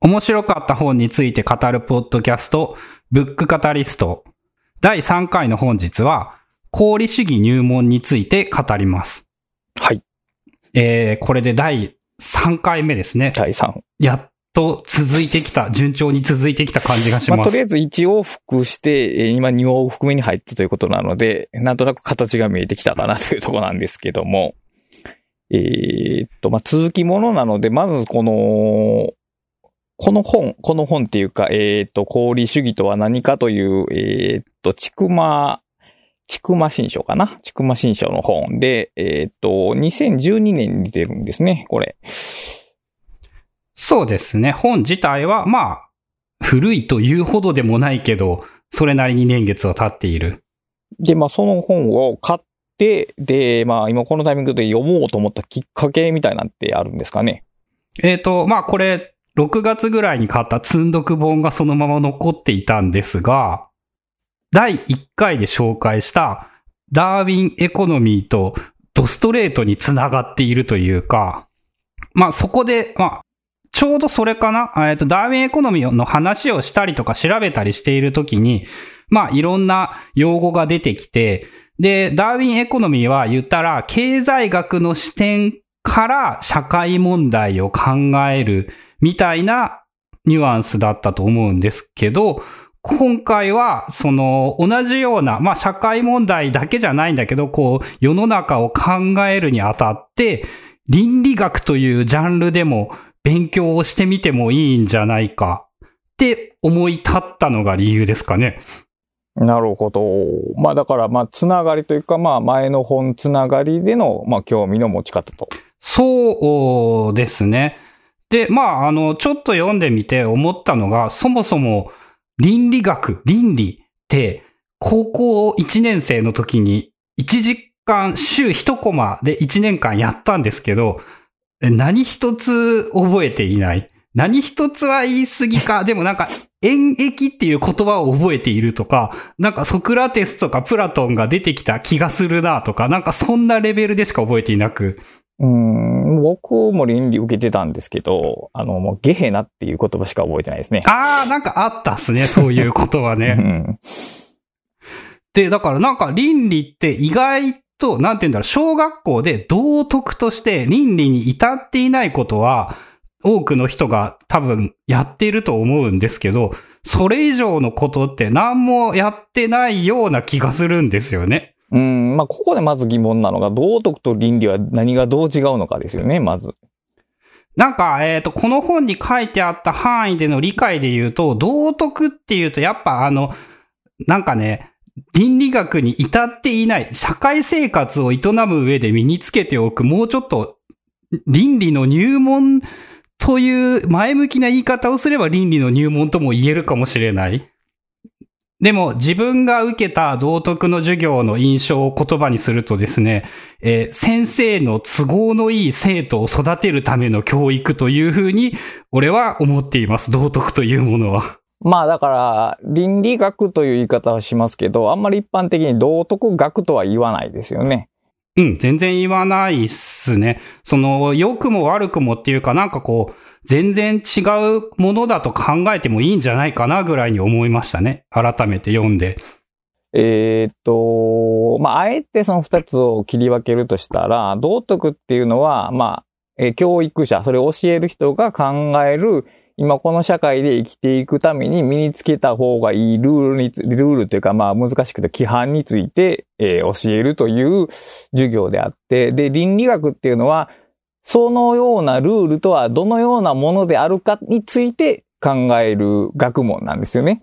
面白かった本について語るポッドキャスト、ブックカタリスト。第3回の本日は、功利主義入門について語ります。はい。えー、これで第3回目ですね。第3。やっと続いてきた、順調に続いてきた感じがします。まあ、とりあえず1往復して、えー今2往復目に入ったということなので、なんとなく形が見えてきたかなというところなんですけども。えーっと、まあ、続きものなので、まずこの、この本、この本っていうか、えーっと、功利主義とは何かという、えーっと、ちくま、ちくま新書かな？ちくま新書の本で、えーっと、2012年に出るんですね、これ。そうですね。本自体は、まあ、古いというほどでもないけど、それなりに年月は経っている。で、まあ、その本を買って、で、まあ、今このタイミングで読もうと思ったきっかけみたいなんてあるんですかね？えっ、と、まあこれ、6月ぐらいに買った積んどく本がそのまま残っていたんですが、第1回で紹介したダーウィンエコノミーとドストレートにつながっているというか、まあそこで、まあ、ちょうどそれかな？えっ、と、ダーウィンエコノミーの話をしたりとか調べたりしているときに、まあいろんな用語が出てきて、で、ダーウィンエコノミーは言ったら、経済学の視点から社会問題を考えるみたいなニュアンスだったと思うんですけど、今回は、その、同じような、まあ、社会問題だけじゃないんだけど、こう、世の中を考えるにあたって、倫理学というジャンルでも勉強をしてみてもいいんじゃないかって思い立ったのが理由ですかね。なるほど。まあ、だから、まあ、つながりというか、まあ、前の本つながりでの、まあ、興味の持ち方と。そうですね。で、まあ、あの、ちょっと読んでみて思ったのが、そもそも倫理学、倫理って、高校1年生の時に1時間、週1コマで1年間やったんですけど、何一つ覚えていない。何一つは言い過ぎか。でもなんか、演疫っていう言葉を覚えているとか、なんかソクラテスとかプラトンが出てきた気がするなとか、なんかそんなレベルでしか覚えていなく。うん、僕も倫理受けてたんですけど、あの、もうゲヘナっていう言葉しか覚えてないですね。あー、なんかあったっすね、そういうことはうね。ん。で、だからなんか倫理って意外と、なんて言うんだろう、小学校で道徳として倫理に至っていないことは、多くの人が多分やっていると思うんですけど、それ以上のことって何もやってないような気がするんですよね。うん、まあ、ここでまず疑問なのが、道徳と倫理は何がどう違うのかですよね、まず。なんか、えっ、と、この本に書いてあった範囲での理解で言うと、道徳っていうと、やっぱあの、なんかね、倫理学に至っていない、社会生活を営む上で身につけておく、もうちょっと、倫理の入門という前向きな言い方をすれば倫理の入門とも言えるかもしれない。でも自分が受けた道徳の授業の印象を言葉にするとですね、えー先生の都合のいい生徒を育てるための教育というふうに俺は思っています。道徳というものは。まあだから、倫理学という言い方はしますけど、あんまり一般的に道徳学とは言わないですよね。うん、全然言わないっすね。その、良くも悪くもっていうかなんかこう、全然違うものだと考えてもいいんじゃないかなぐらいに思いましたね。改めて読んで。えーっと、まあ、あえてその二つを切り分けるとしたら、道徳っていうのは、まあ、え教育者、それを教える人が考える、今この社会で生きていくために身につけた方がいいルールにつ、ルールというかまあ難しくて規範について、えー教えるという授業であって、で、倫理学っていうのは、そのようなルールとはどのようなものであるかについて考える学問なんですよね。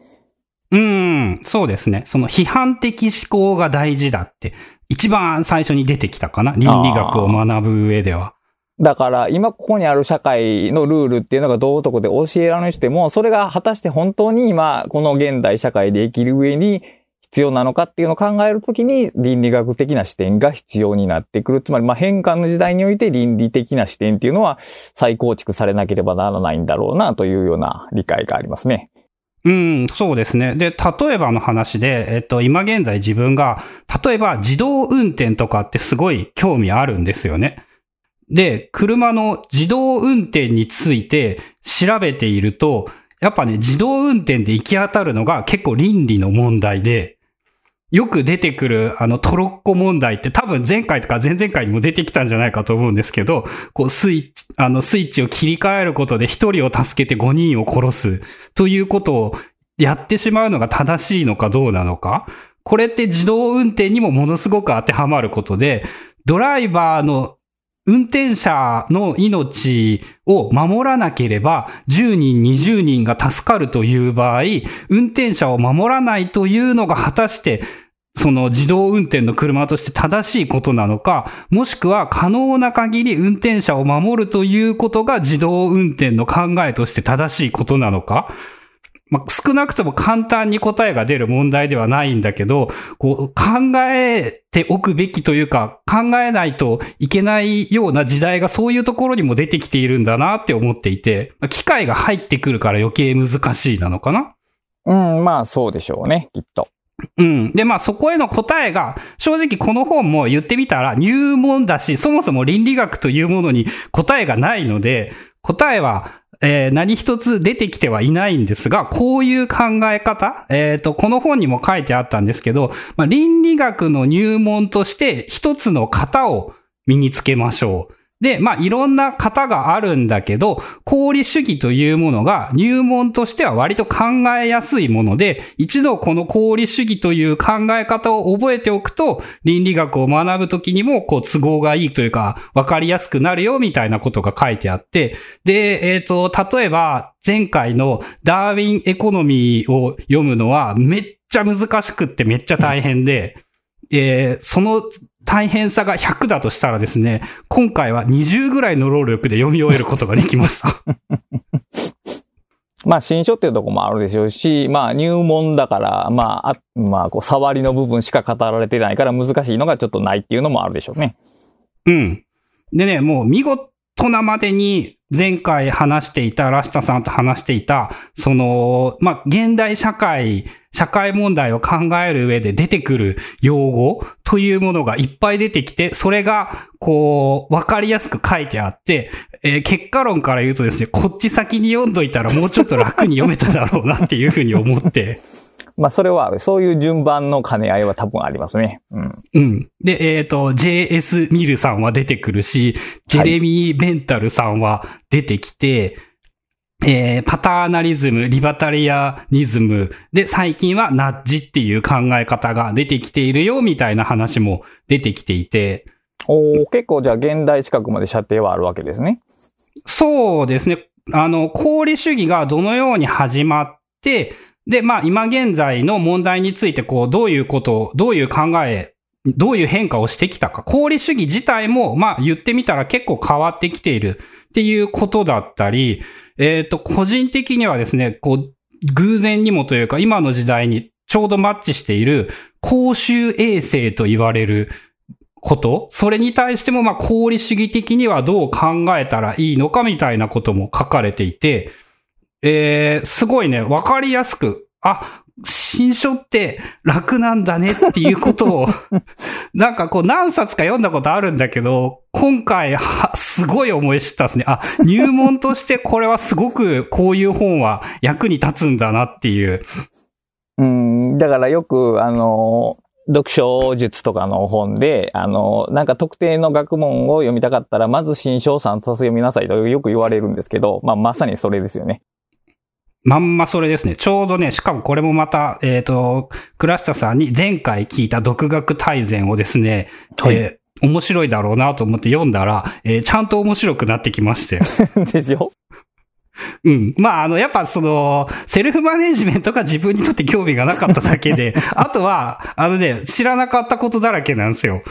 うーん、そうですね。その批判的思考が大事だって、一番最初に出てきたかな？倫理学を学ぶ上では。だから、今ここにある社会のルールっていうのが道徳で教えられしても、それが果たして本当に今、この現代社会で生きる上に必要なのかっていうのを考えるときに、倫理学的な視点が必要になってくる。つまり、まあ変換の時代において倫理的な視点っていうのは再構築されなければならないんだろうなというような理解がありますね。うん、そうですね。で、例えばの話で、えっと、今現在自分が、例えば自動運転とかってすごい興味あるんですよね。で、車の自動運転について調べていると、やっぱね、自動運転で行き当たるのが結構倫理の問題で、よく出てくるあのトロッコ問題って多分前回とか前々回にも出てきたんじゃないかと思うんですけど、こうスイッチ、あのスイッチを切り替えることで一人を助けて5人を殺すということをやってしまうのが正しいのかどうなのか。これって自動運転にもものすごく当てはまることで、ドライバーの運転者の命を守らなければ10人、20人が助かるという場合、運転者を守らないというのが果たしてその自動運転の車として正しいことなのか、もしくは可能な限り運転者を守るということが自動運転の考えとして正しいことなのか、まあ、少なくとも簡単に答えが出る問題ではないんだけど、こう考えておくべきというか、考えないといけないような時代がそういうところにも出てきているんだなって思っていて、機械が入ってくるから余計難しいなのかなうん、まあそうでしょうね、きっと。うん。で、まあそこへの答えが、正直この本も言ってみたら入門だし、そもそも倫理学というものに答えがないので、答えは、えー何一つ出てきてはいないんですが、こういう考え方、えっ、と、この本にも書いてあったんですけど、まあ、倫理学の入門として一つの型を身につけましょう。で、まあ、いろんな型があるんだけど、功利主義というものが入門としては割と考えやすいもので、一度この功利主義という考え方を覚えておくと、倫理学を学ぶときにも、こう、都合がいいというか、わかりやすくなるよ、みたいなことが書いてあって、で、えっ、と、例えば、前回のダーウィンエコノミーを読むのは、めっちゃ難しくってめっちゃ大変で、えーその大変さが100だとしたらですね、今回は20ぐらいの労力で読み終えることができました。まあ新書っていうところもあるでしょうし、まあ入門だから、まあ、あまあこう触りの部分しか語られてないから難しいのがちょっとないっていうのもあるでしょうね。うん。でね、もう見事なまでに前回話していた、ラシタさんと話していた、その、まあ、現代社会、社会問題を考える上で出てくる用語というものがいっぱい出てきて、それが、こう、わかりやすく書いてあって、えー結果論から言うとですね、こっち先に読んどいたらもうちょっと楽に読めただろうなっていうふうに思って、まあそれは。そういう順番の兼ね合いは多分ありますね。うん。うん。で、えっ、と、JS ミルさんは出てくるし、ジェレミー・ベンタルさんは出てきて、えーパターナリズム、リバタリアニズム、で、最近はナッジっていう考え方が出てきているよ、みたいな話も出てきていて、おー結構じゃあ現代近くまで射程はあるわけですね。そうですね。あの、功利主義がどのように始まって、で、まあ今現在の問題についてこう、どういうことを、どういう考え、どういう変化をしてきたか。功利主義自体も、まあ言ってみたら結構変わってきているっていうことだったり、えっ、と、個人的にはですね、こう、偶然にもというか今の時代にちょうどマッチしている公衆衛生と言われること、それに対しても、まあ、功利主義的にはどう考えたらいいのかみたいなことも書かれていて、えー、すごいね、わかりやすく、あ、新書って楽なんだねっていうことを、なんかこう何冊か読んだことあるんだけど、今回は、すごい思い知ったですね。あ、入門としてこれはすごくこういう本は役に立つんだなっていう。うん。だからよく、あの、読書術とかの本で、あの、なんか特定の学問を読みたかったら、まず新書を3冊読みなさいとよく言われるんですけど、まあまさにそれですよね。まんまそれですね。ちょうどね、しかもこれもまた、えっ、と、倉下さんに前回聞いた独学大全をですね、はいえー面白いだろうなと思って読んだら、えーちゃんと面白くなってきまして。でしょ？うん。まあ、あの、やっぱその、セルフマネジメントが自分にとって興味がなかっただけで、あとは、あのね、知らなかったことだらけなんですよ。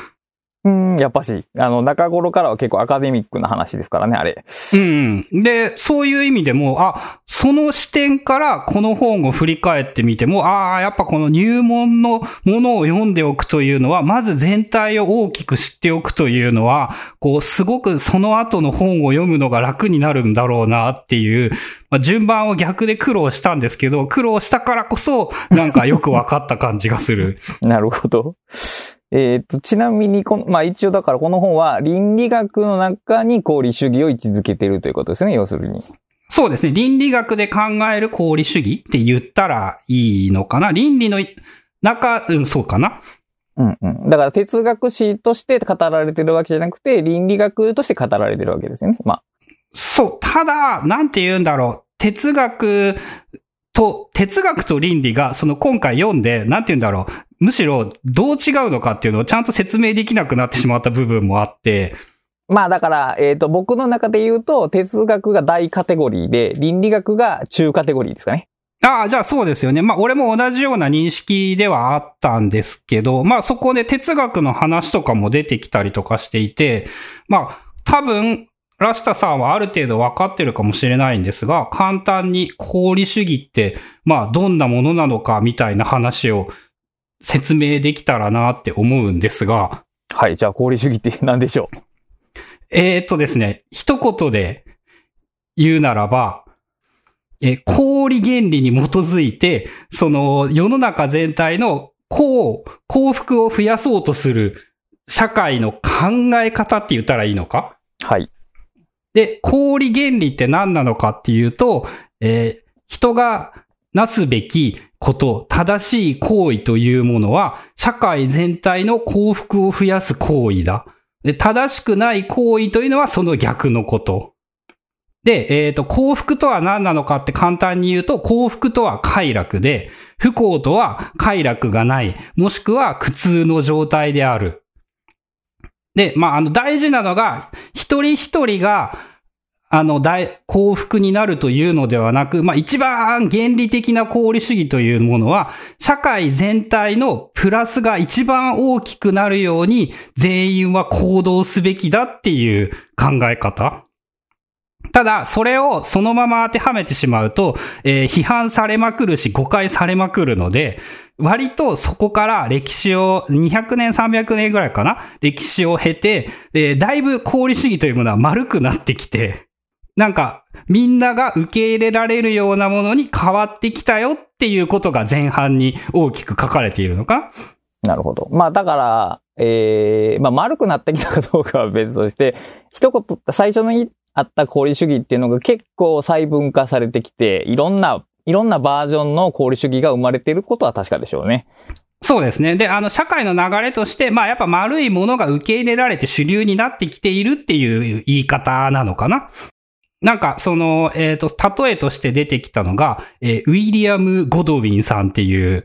うん、やっぱし、あの、中頃からは結構アカデミックな話ですからね、あれ。うん。で、そういう意味でも、あ、その視点からこの本を振り返ってみても、ああ、やっぱこの入門のものを読んでおくというのは、まず全体を大きく知っておくというのは、こう、すごくその後の本を読むのが楽になるんだろうなっていう、まあ、順番を逆で苦労したんですけど、苦労したからこそ、なんかよく分かった感じがする。なるほど。えっ、と、ちなみにこの、まあ一応だからこの本は倫理学の中に功利主義を位置づけているということですね、要するに。そうですね。倫理学で考える功利主義って言ったらいいのかな？倫理の中、うん、そうかな？うんうん。だから哲学史として語られてるわけじゃなくて、倫理学として語られてるわけですよね。まあ。そう。ただ、なんて言うんだろう。哲学と、哲学と倫理が、その今回読んで、なんて言うんだろう。むしろ、どう違うのかっていうのをちゃんと説明できなくなってしまった部分もあって、まあだから、えっ、と、僕の中で言うと、哲学が大カテゴリーで、倫理学が中カテゴリーですかね。ああ、じゃあそうですよね。まあ、俺も同じような認識ではあったんですけど、まあ、そこで哲学の話とかも出てきたりとかしていて、まあ、多分、ラシタさんはある程度分かってるかもしれないんですが、簡単に功利主義って、まあ、どんなものなのかみたいな話を説明できたらなって思うんですが、はい。じゃあ、功利主義って何でしょう？えーっとですね、一言で言うならば、えー、功利原理に基づいて、その世の中全体の幸、幸福を増やそうとする社会の考え方って言ったらいいのか？はい。で、功利原理って何なのかっていうと、えー人がなすべきこと、正しい行為というものは、社会全体の幸福を増やす行為だ。で、正しくない行為というのはその逆のこと。で、えっ、と、幸福とは何なのかって簡単に言うと、幸福とは快楽で、不幸とは快楽がない、もしくは苦痛の状態である。で、まあ、あの、大事なのが、一人一人が、あの、大、幸福になるというのではなく、まあ、一番原理的な功利主義というものは、社会全体のプラスが一番大きくなるように、全員は行動すべきだっていう考え方。ただ、それをそのまま当てはめてしまうと、えー批判されまくるし、誤解されまくるので、割とそこから歴史を、200年、300年ぐらいかな歴史を経て、えーだいぶ功利主義というものは丸くなってきて、なんか、みんなが受け入れられるようなものに変わってきたよっていうことが前半に大きく書かれているのか？なるほど。まあだから、ええまあ丸くなってきたかどうかは別として、一言、最初にあった功利主義っていうのが結構細分化されてきて、いろんな、いろんなバージョンの功利主義が生まれていることは確かでしょうね。そうですね。で、あの、社会の流れとして、まあ、やっぱ丸いものが受け入れられて主流になってきているっていう言い方なのかな？なんか、その、えっ、と、例えとして出てきたのが、えーウィリアム・ゴドウィンさんっていう、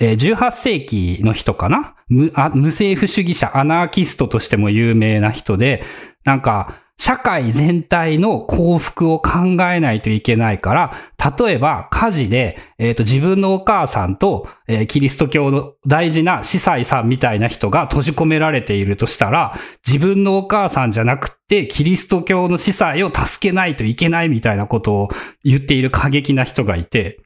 えー18世紀の人かな？無あ無政府主義者、アナーキストとしても有名な人で、なんか、社会全体の幸福を考えないといけないから、例えば火事で、えっ、と、自分のお母さんと、えーキリスト教の大事な司祭さんみたいな人が閉じ込められているとしたら、自分のお母さんじゃなくて、キリスト教の司祭を助けないといけないみたいなことを言っている過激な人がいて、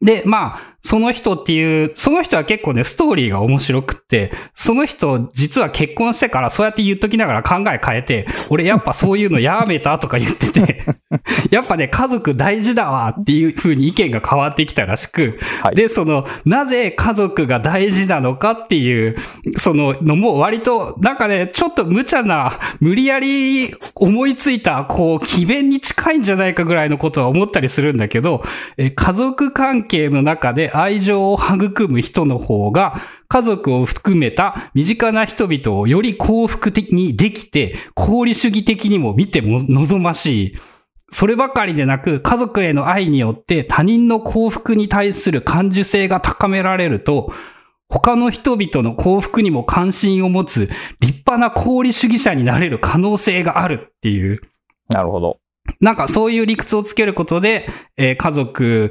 で、まあ、その人っていう、その人は結構ね、ストーリーが面白くって、その人、実は結婚してからそうやって言っときながら考え変えて、俺やっぱそういうのやめたとか言ってて、やっぱね、家族大事だわっていう風に意見が変わってきたらしく、はい。で、その、なぜ家族が大事なのかっていう、そののも割と、なんかね、ちょっと無茶な、無理やり思いついた、こう、奇弁に近いんじゃないかぐらいのことは思ったりするんだけど、え家族関係の中で愛情を育む人の方が、家族を含めた身近な人々をより幸福的にできて、功利主義的にも見ても望ましい。そればかりでなく、家族への愛によって他人の幸福に対する感受性が高められると、他の人々の幸福にも関心を持つ立派な功利主義者になれる可能性があるっていう、なるほど。なんかそういう理屈をつけることで、えー家族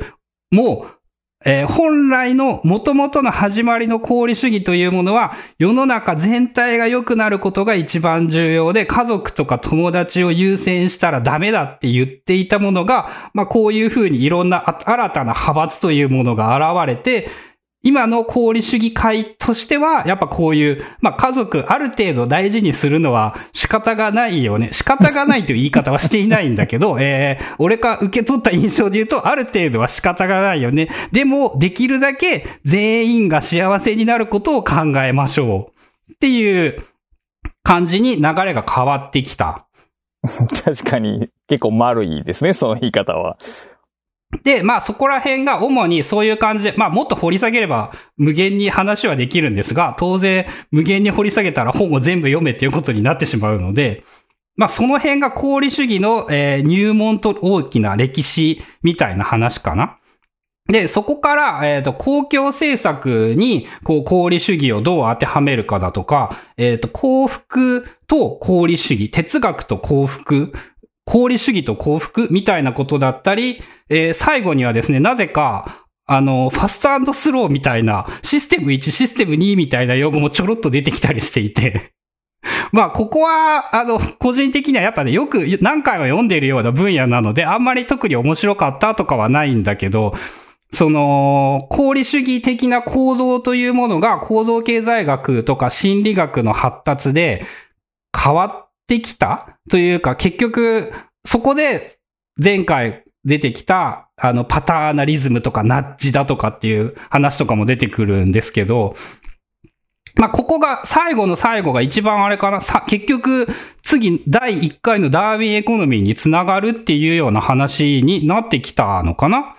もう、えー本来の元々の始まりの功利主義というものは世の中全体が良くなることが一番重要で家族とか友達を優先したらダメだって言っていたものが、まあこういうふうにいろんな新たな派閥というものが現れて、今の功利主義会としては、やっぱこういう、まあ家族ある程度大事にするのは仕方がないよね。仕方がないという言い方はしていないんだけど、えー、俺が受け取った印象で言うと、ある程度は仕方がないよね。でも、できるだけ全員が幸せになることを考えましょう。っていう感じに流れが変わってきた。確かに結構丸いですね、その言い方は。で、まあそこら辺が主にそういう感じで、まあもっと掘り下げれば無限に話はできるんですが、当然無限に掘り下げたら本を全部読めっていうことになってしまうので、まあその辺が功利主義の、えー、入門と大きな歴史みたいな話かな。で、そこから、えっ、ー、と、公共政策に、こう、功利主義をどう当てはめるかだとか、えっ、ー、と、幸福と功利主義、哲学と幸福、功利主義と幸福みたいなことだったり、えー、最後にはですね、なぜか、あの、ファストスローみたいな、システム1、システム2みたいな用語もちょろっと出てきたりしていて。まあ、ここは、あの、個人的にはやっぱね、よく何回も読んでいるような分野なので、あんまり特に面白かったとかはないんだけど、その、功利主義的な構造というものが構造経済学とか心理学の発達で変わってきたというか、結局、そこで前回出てきた、あの、パターナリズムとかナッジだとかっていう話とかも出てくるんですけど、まあ、ここが、最後の最後が一番あれかな、さ、結局、次、第1回のダーウィンエコノミーにつながるっていうような話になってきたのかな。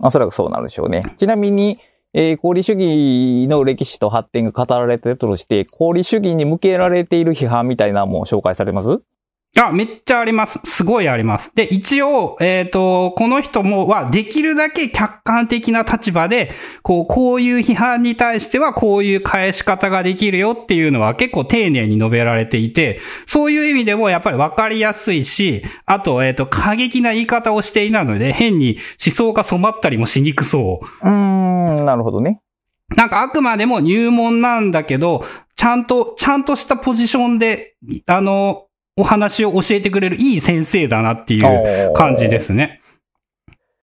おそらくそうなるでしょうね。ちなみに、えー、功利主義の歴史と発展が語られてるとして、功利主義に向けられている批判みたいなのも紹介されます？あ、めっちゃあります。すごいあります。で、一応、えっ、ー、と、この人もは、できるだけ客観的な立場で、こう、こういう批判に対しては、こういう返し方ができるよっていうのは結構丁寧に述べられていて、そういう意味でもやっぱりわかりやすいし、あと、えっ、ー、と、過激な言い方をしていないので、変に思想が染まったりもしにくそう。うーん、なるほどね。なんかあくまでも入門なんだけど、ちゃんと、ちゃんとしたポジションで、あの、お話を教えてくれるいい先生だなっていう感じですね。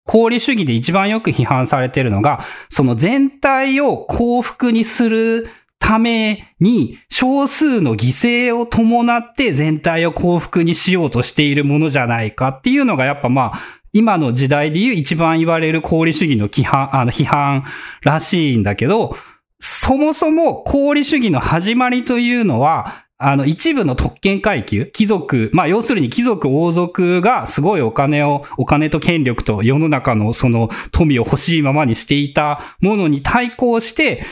功利主義で一番よく批判されているのが、その全体を幸福にするために少数の犠牲を伴って全体を幸福にしようとしているものじゃないかっていうのがやっぱまあ、今の時代でいう一番言われる功利主義の批判、あの批判らしいんだけど、そもそも功利主義の始まりというのは、あの、一部の特権階級、貴族、まあ、要するに貴族王族がすごいお金を、お金と権力と世の中のその富を欲しいままにしていたものに対抗して、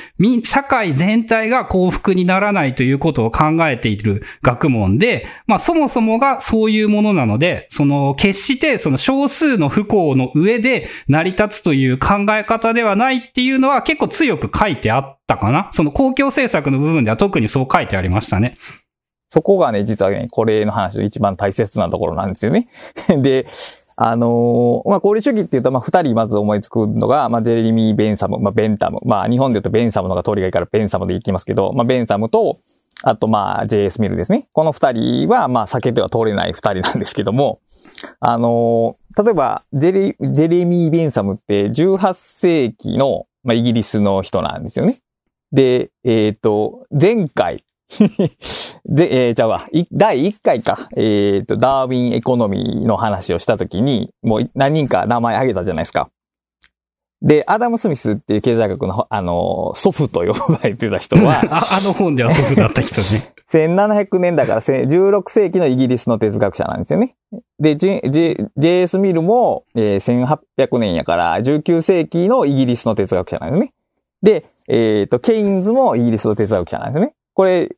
社会全体が幸福にならないということを考えている学問で、まあ、そもそもがそういうものなので、その、決してその少数の不幸の上で成り立つという考え方ではないっていうのは結構強く書いてあったかな？その公共政策の部分では特にそう書いてありましたね。そこがね、実はね、これの話の一番大切なところなんですよね。で、あのー、まあ、功利主義って言うと、まあ、二人まず思いつくのが、まあ、ジェレミー・ベンサム、まあ、ベンタム。まあ、日本で言うとベンサムのが通りがいいからベンサムで行きますけど、まあ、ベンサムと、あと、まあ、JS ミルですね。この二人は、ま、避けては通れない二人なんですけども、あのー、例えば、ジェレ、ジェレミー・ベンサムって18世紀の、まあ、イギリスの人なんですよね。で、えっ、ー、と、前回、で、えー、じゃあわ、第1回か、えっ、ー、と、ダーウィンエコノミーの話をしたときに、もう何人か名前挙げたじゃないですか。で、アダム・スミスっていう経済学の、あの、祖父と呼ばれてた人は あ、あの本では祖父だった人ね。1700年だから16世紀のイギリスの哲学者なんですよね。で、JS ミルも、えー、1800年やから19世紀のイギリスの哲学者なんですね。で、えっ、ー、と、ケインズもイギリスの哲学者なんですね。これ、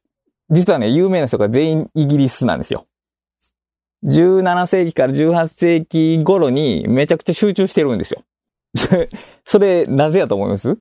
実はね、有名な人が全員イギリスなんですよ。17世紀から18世紀頃にめちゃくちゃ集中してるんですよ。それ、なぜやと思います？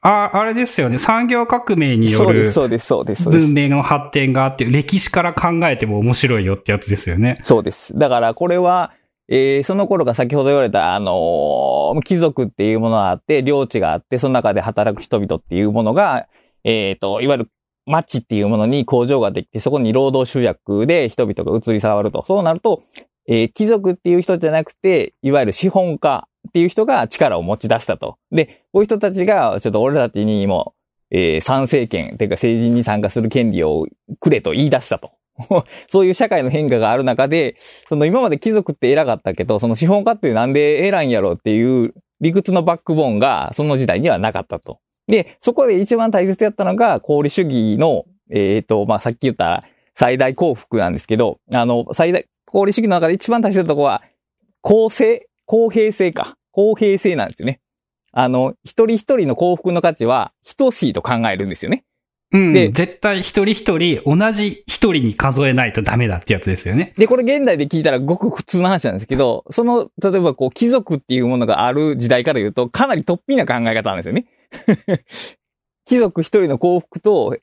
あ、あれですよね。産業革命によるそうです、そうです、文明の発展があって、歴史から考えても面白いよってやつですよね。そうです。だからこれは、えー、その頃が先ほど言われた、あのー、貴族っていうものがあって、領地があって、その中で働く人々っていうものが、えっ、ー、と、いわゆる町っていうものに工場ができて、そこに労働集約で人々が移り触ると。そうなると、えー、貴族っていう人じゃなくて、いわゆる資本家っていう人が力を持ち出したと。で、こういう人たちが、ちょっと俺たちにも、えー、参政権、っていうか政治に参加する権利をくれと言い出したと。そういう社会の変化がある中で、その今まで貴族って偉かったけど、その資本家ってなんで偉いんやろっていう理屈のバックボーンがその時代にはなかったと。で、そこで一番大切やったのが、功利主義の、えっ、ー、と、まあ、さっき言った最大幸福なんですけど、あの、最大、功利主義の中で一番大切なとこは、公正、公平性か。公平性なんですよね。あの、一人一人の幸福の価値は等しいと考えるんですよね。うん。で、絶対一人一人同じ一人に数えないとダメだってやつですよね。で、これ現代で聞いたらごく普通の話なんですけど、その、例えばこう、貴族っていうものがある時代から言うと、かなり突飛な考え方なんですよね。貴族一人の幸福と、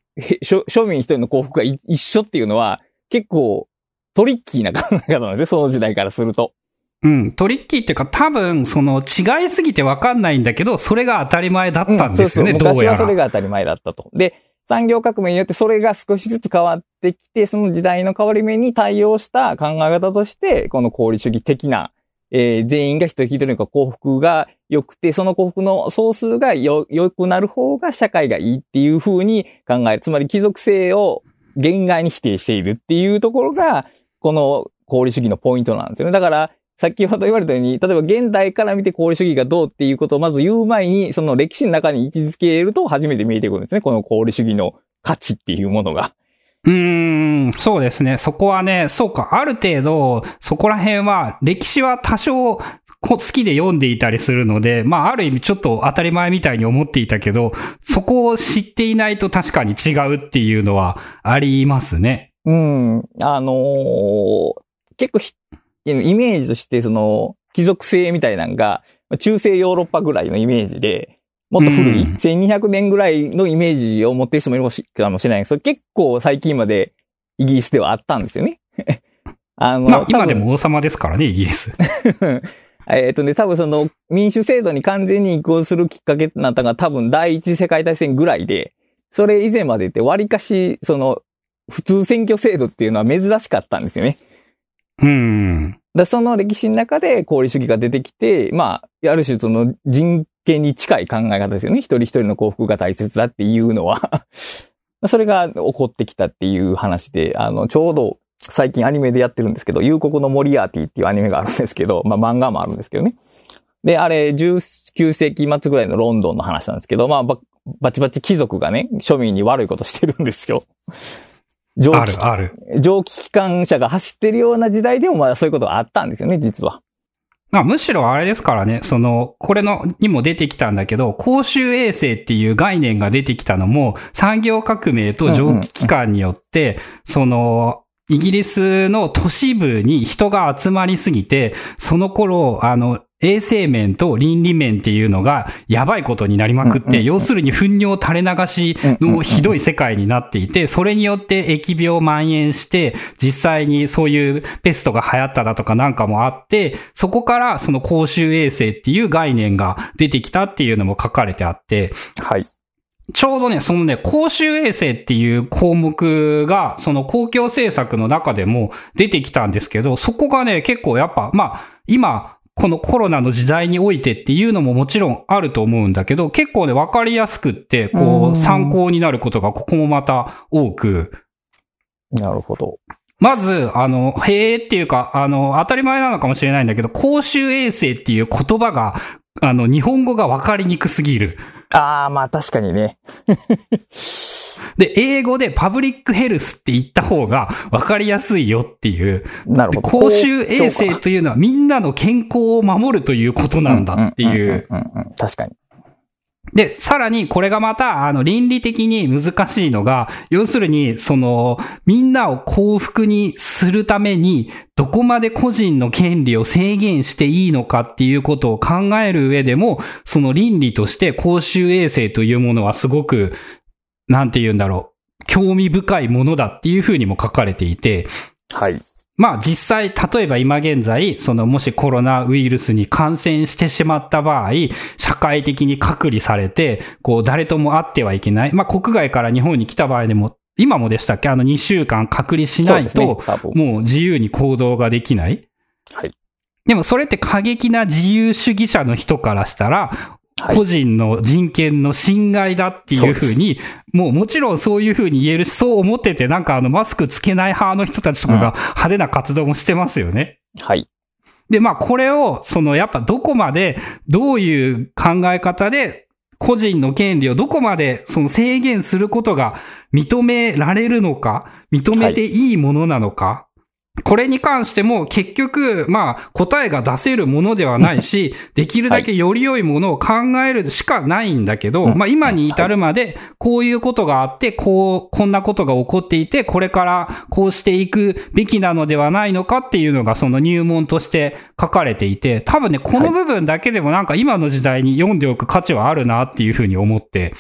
庶民一人の幸福が一緒っていうのは、結構トリッキーな考え方なんですね、その時代からすると。うん、トリッキーっていうか多分、その違いすぎてわかんないんだけど、それが当たり前だったんですよね、うん、そうそう昔はそれが当たり前だったと。で、産業革命によってそれが少しずつ変わってきて、その時代の変わり目に対応した考え方として、この功利主義的な、えー、全員が一人一人の幸福が良くて、その幸福の総数が良くなる方が社会がいいっていう風に考える。つまり貴族性を限外に否定しているっていうところが、この功利主義のポイントなんですよね。だから、先ほど言われたように、例えば現代から見て功利主義がどうっていうことをまず言う前に、その歴史の中に位置づけると初めて見えてくるんですね。この功利主義の価値っていうものが。うーん、そうですね。そこはね、そうか、ある程度、そこら辺は、歴史は多少好きで読んでいたりするので、まあ、ある意味ちょっと当たり前みたいに思っていたけど、そこを知っていないと確かに違うっていうのはありますね。うん。あのー、結構イメージとして、その、貴族性みたいなのが、中世ヨーロッパぐらいのイメージで、もっと古い、うん、1200年ぐらいのイメージを持ってる人もいるかもしれないけど、結構最近までイギリスではあったんですよね。あの、まあ、今でも王様ですからね、イギリス。えっとね、多分その民主制度に完全に移行するきっかけとなったのが多分第一次世界大戦ぐらいで、それ以前までって割かし、その、普通選挙制度っていうのは珍しかったんですよね。うん。だその歴史の中で功利主義が出てきて、まあ、ある種その人権に近い考え方ですよね。一人一人の幸福が大切だっていうのは それが起こってきたっていう話で、あの、ちょうど最近アニメでやってるんですけど、夕刻のモリアーティっていうアニメがあるんですけど、まあ漫画もあるんですけどね。で、あれ、19世紀末ぐらいのロンドンの話なんですけど、まあ、バチバチ貴族がね、庶民に悪いことしてるんですよ。蒸気、ある、ある。蒸気機関車が走ってるような時代でもまだそういうことがあったんですよね、実は。まあ、むしろあれですからね、その、これの、にも出てきたんだけど、公衆衛生っていう概念が出てきたのも、産業革命と蒸気機関によって、その、イギリスの都市部に人が集まりすぎて、その頃、あの、衛生面と倫理面っていうのがやばいことになりまくって、要するに糞尿垂れ流しのひどい世界になっていて、それによって疫病蔓延して、実際にそういうペストが流行っただとかなんかもあって、そこからその公衆衛生っていう概念が出てきたっていうのも書かれてあって、はい。ちょうどね、そのね、公衆衛生っていう項目が、その公共政策の中でも出てきたんですけど、そこがね、結構やっぱ、まあ、今、このコロナの時代においてっていうのももちろんあると思うんだけど、結構ね、わかりやすくって、こう、参考になることがここもまた多く。なるほど。まず、あの、へえっていうか、あの、当たり前なのかもしれないんだけど、公衆衛生っていう言葉が、あの、日本語がわかりにくすぎる。ああ、まあ確かにね。で、英語でパブリックヘルスって言った方が分かりやすいよっていう。なるほど。公衆衛生というのはみんなの健康を守るということなんだっていう。確かに。で、さらにこれがまた、あの、倫理的に難しいのが、要するに、その、みんなを幸福にするために、どこまで個人の権利を制限していいのかっていうことを考える上でも、その倫理として公衆衛生というものはすごくなんて言うんだろう、興味深いものだっていうふうにも書かれていて、はい。まあ実際、例えば今現在、そのもしコロナウイルスに感染してしまった場合、社会的に隔離されて、こう誰とも会ってはいけない。まあ国外から日本に来た場合でも、今もでしたっけ？あの2週間隔離しないと、ね、もう自由に行動ができない。はい。でもそれって過激な自由主義者の人からしたら、はい個人の人権の侵害だっていうふうに、もうもちろんそういうふうに言えるし、そう思ってて、なんかあのマスクつけない派の人たちとかが派手な活動もしてますよね。はい。で、まあこれを、そのやっぱどこまで、どういう考え方で、個人の権利をどこまでその制限することが認められるのか、認めていいものなのか、これに関しても結局、まあ答えが出せるものではないし、できるだけより良いものを考えるしかないんだけど、うん。まあ今に至るまでこういうことがあって、こう、こんなことが起こっていて、これからこうしていくべきなのではないのかっていうのがその入門として書かれていて、多分ね、この部分だけでもなんか今の時代に読んでおく価値はあるなっていうふうに思って、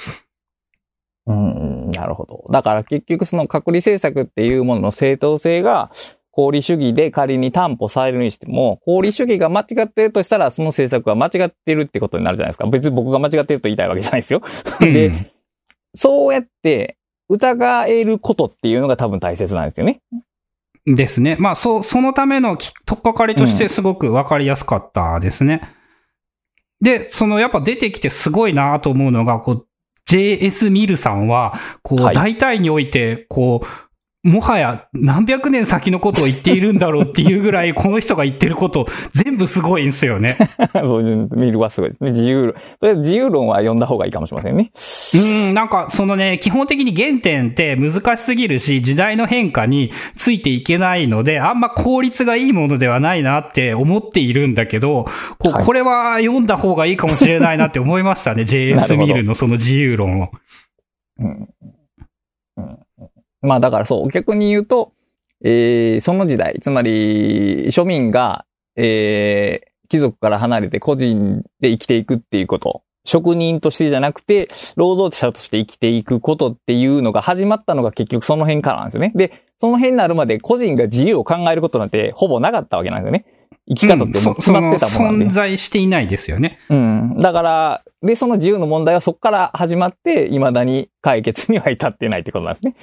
うん、なるほど。だから結局その隔離政策っていうものの正当性が、功利主義で仮に担保されるにしても、功利主義が間違ってるとしたら、その政策は間違ってるってことになるじゃないですか。別に僕が間違ってると言いたいわけじゃないですよ。で、うんそうやって疑えることっていうのが多分大切なんですよね。ですね。まあ、そう、そのためのきとっかかりとしてすごくわかりやすかったですね。で、そのやっぱ出てきてすごいなと思うのが、こう、JS ミルさんは、こう、はい大体において、こう、もはや何百年先のことを言っているんだろうっていうぐらい、この人が言ってること 全部すごいんですよね。そういう見るはすごいですね。自由論。自由論は読んだ方がいいかもしれませんね。うん、なんか、そのね、基本的に原点って難しすぎるし、時代の変化についていけないので、あんま効率がいいものではないなって思っているんだけど、こう、はいこれは読んだ方がいいかもしれないなって思いましたね、な JS ミルのその自由論を。うんうんまあだからそう、逆に言うと、えーその時代、つまり庶民が、えー貴族から離れて個人で生きていくっていうこと、職人としてじゃなくて、労働者として生きていくことっていうのが始まったのが結局その辺からなんですよね。で、その辺になるまで個人が自由を考えることなんてほぼなかったわけなんですよね。生き方ってもう決まってたもんで。うん存在していないですよね。うん。だから、で、その自由の問題はそこから始まって、未だに解決には至ってないってことなんですね。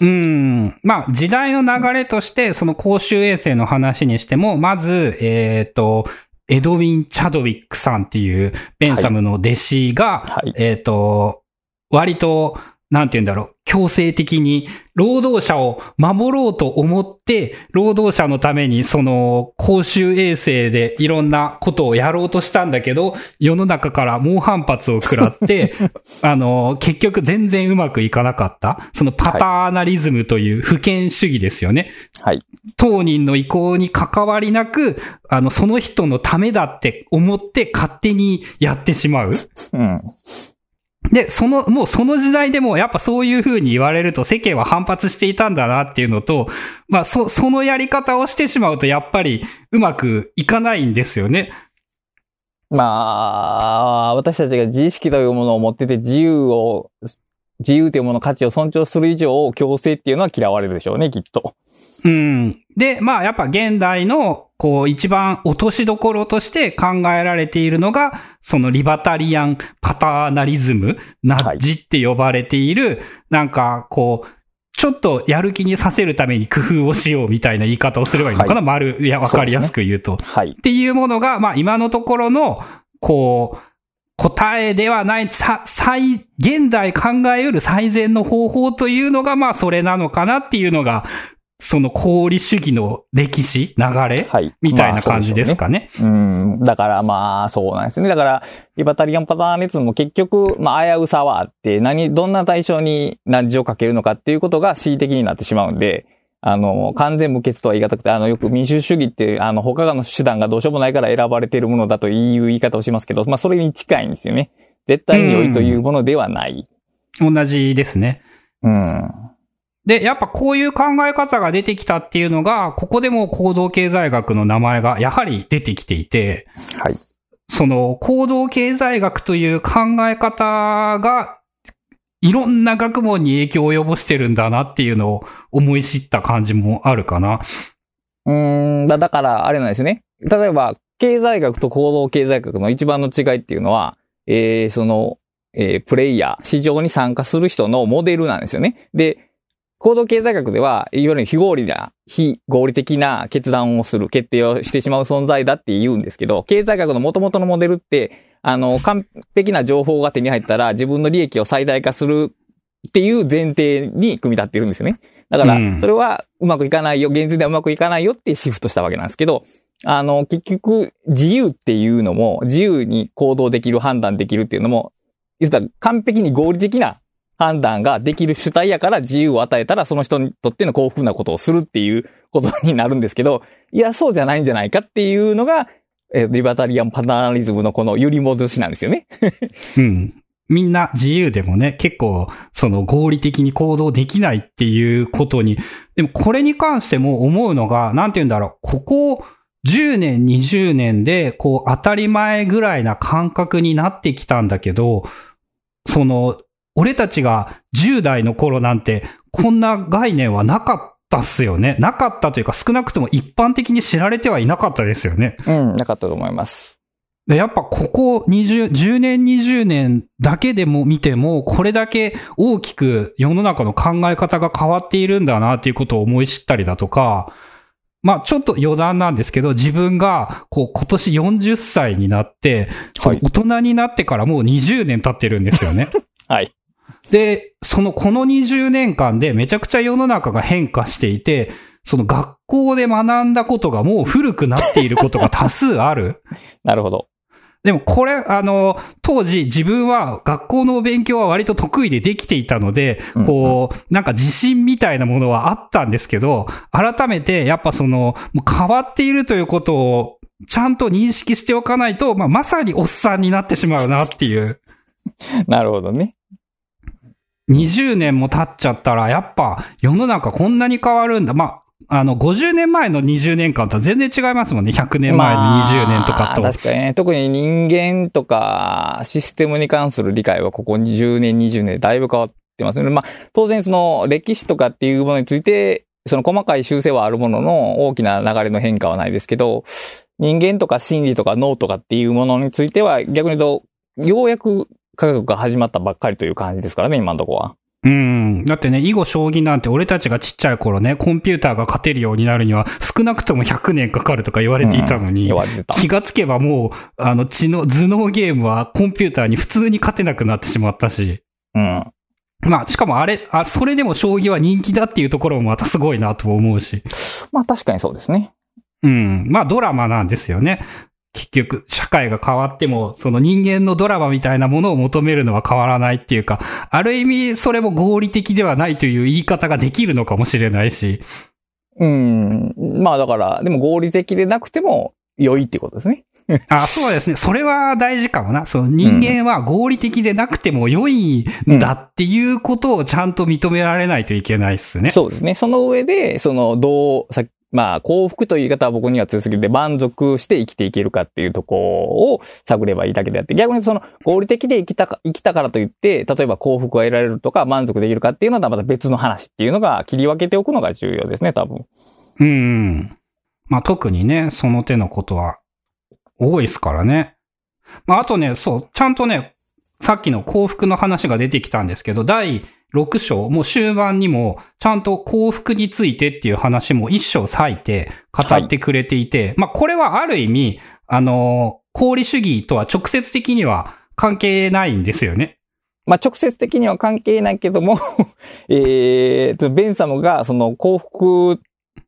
うん。まあ、時代の流れとして、その公衆衛生の話にしても、まず、えっ、と、エドウィン・チャドウィックさんっていうベンサムの弟子が、はい。えっ、と、割と、なんて言うんだろう、強制的に労働者を守ろうと思って、労働者のためにその公衆衛生でいろんなことをやろうとしたんだけど、世の中から猛反発を食らって、あの、結局全然うまくいかなかった。そのパターナリズムという不権主義ですよね。はい。当人の意向に関わりなく、あの、その人のためだって思って勝手にやってしまう。うん。で、その、もうその時代でもやっぱそういう風に言われると世間は反発していたんだなっていうのと、まあそ、そのやり方をしてしまうとやっぱりうまくいかないんですよね。まあ、私たちが自意識というものを持ってて自由を、自由というものの価値を尊重する以上、強制っていうのは嫌われるでしょうね、きっと。うん。で、まあやっぱ現代の、こう一番落としどころとして考えられているのが、そのリバタリアンパターナリズム、ナッジって呼ばれている、なんかこう、ちょっとやる気にさせるために工夫をしようみたいな言い方をすればいいのかな、丸、いや、わかりやすく言うと。はいっ。ていうものが、まあ今のところの、こう、答えではない、さ、最、現代考えうる最善の方法というのが、まあそれなのかなっていうのが、その功利主義の歴史、流れ？はい。みたいな感じですかね。うん。だからまあ、そうなんですね。だから、リバタリアンパターン列も結局、まあ、危うさはあって、何、どんな対象に何時をかけるのかっていうことが恣意的になってしまうんで、あの、完全無欠とは言い難くて、あの、よく民主主義って、あの、他の手段がどうしようもないから選ばれているものだという言い方をしますけど、まあ、それに近いんですよね。絶対に良いというものではない。同じですね。うん。で、やっぱこういう考え方が出てきたっていうのが、ここでも行動経済学の名前がやはり出てきていて、はい。その行動経済学という考え方が、いろんな学問に影響を及ぼしてるんだなっていうのを思い知った感じもあるかな。うーん、だだから、あれなんですね。例えば、経済学と行動経済学の一番の違いっていうのは、えー、その、えー、プレイヤー、市場に参加する人のモデルなんですよね。で、行動経済学では、いわゆる非合理な、非合理的な決断をする、決定をしてしまう存在だって言うんですけど、経済学の元々のモデルって、あの、完璧な情報が手に入ったら自分の利益を最大化するっていう前提に組み立ってるんですよね。だからうん、それはうまくいかないよ、現実ではうまくいかないよってシフトしたわけなんですけど、あの、結局、自由っていうのも、自由に行動できる、判断できるっていうのも、言ったら完璧に合理的な判断ができる主体やから自由を与えたらその人にとっての幸福なことをするっていうことになるんですけど、いや、そうじゃないんじゃないかっていうのが、えーリバタリアンパターナリズムのこの揺り戻しなんですよね。うん。みんな自由でもね、結構、その合理的に行動できないっていうことに、でもこれに関しても思うのが、なんて言うんだろう、ここ10年、20年で、こう、当たり前ぐらいな感覚になってきたんだけど、その、俺たちが10代の頃なんて、こんな概念はなかったっすよね。なかったというか、少なくとも一般的に知られてはいなかったですよね。うん、なかったと思います。でやっぱここ20、10年、20年だけでも見ても、これだけ大きく世の中の考え方が変わっているんだなっていうことを思い知ったりだとか、まあちょっと余談なんですけど、自分がこう今年40歳になって、大人になってからもう20年経ってるんですよね。はい。で、そのこの20年間でめちゃくちゃ世の中が変化していて、その学校で学んだことがもう古くなっていることが多数ある。なるほど。でもこれ、あの、当時自分は学校の勉強は割と得意でできていたので、うんこう、なんか自信みたいなものはあったんですけど、改めてやっぱその、変わっているということをちゃんと認識しておかないと、まあ、まさにおっさんになってしまうなっていう。なるほどね。20年も経っちゃったら、やっぱ世の中こんなに変わるんだ。まあ、あの、50年前の20年間とは全然違いますもんね。100年前の20年とかと。まあ確かにね。特に人間とかシステムに関する理解はここ20年、20年でだいぶ変わってますね。まあ当然その歴史とかっていうものについて、その細かい修正はあるものの大きな流れの変化はないですけど、人間とか心理とか脳とかっていうものについては逆に言うと、ようやく科学が始まったばっかりという感じですからね、今のところは。うん。だってね、囲碁将棋なんて俺たちがちっちゃい頃ね、コンピューターが勝てるようになるには少なくとも100年かかるとか言われていたのに、言われてた。気がつけばもう、あの、知の、頭脳ゲームはコンピューターに普通に勝てなくなってしまったし。うん。まあ、しかもあれ、あ、それでも将棋は人気だっていうところもまたすごいなと思うし。まあ確かにそうですね。うん。まあ、ドラマなんですよね。結局、社会が変わっても、その人間のドラマみたいなものを求めるのは変わらないっていうか、ある意味、それも合理的ではないという言い方ができるのかもしれないし。うん。まあだから、でも合理的でなくても良いってことですね。あ、そうですね。それは大事かもな。その人間は合理的でなくても良いんだっていうことをちゃんと認められないといけないっすね。そうですね。その上で、その、どう、さまあ、幸福という言い方は僕には強すぎるで、満足して生きていけるかっていうとこを探ればいいだけであって、逆にその、合理的で生きたか、生きたからといって、例えば幸福が得られるとか満足できるかっていうのはまた別の話っていうのが切り分けておくのが重要ですね、多分。うん。まあ特にね、その手のことは多いですからね。まああとね、そう、ちゃんとね、さっきの幸福の話が出てきたんですけど、第6章、もう終盤にも、ちゃんと幸福についてっていう話も一章割いて語ってくれていて、まあこれはある意味、あの、功利主義とは直接的には関係ないんですよね。まあ、直接的には関係ないけども、えーと、ベンサムがその幸福っ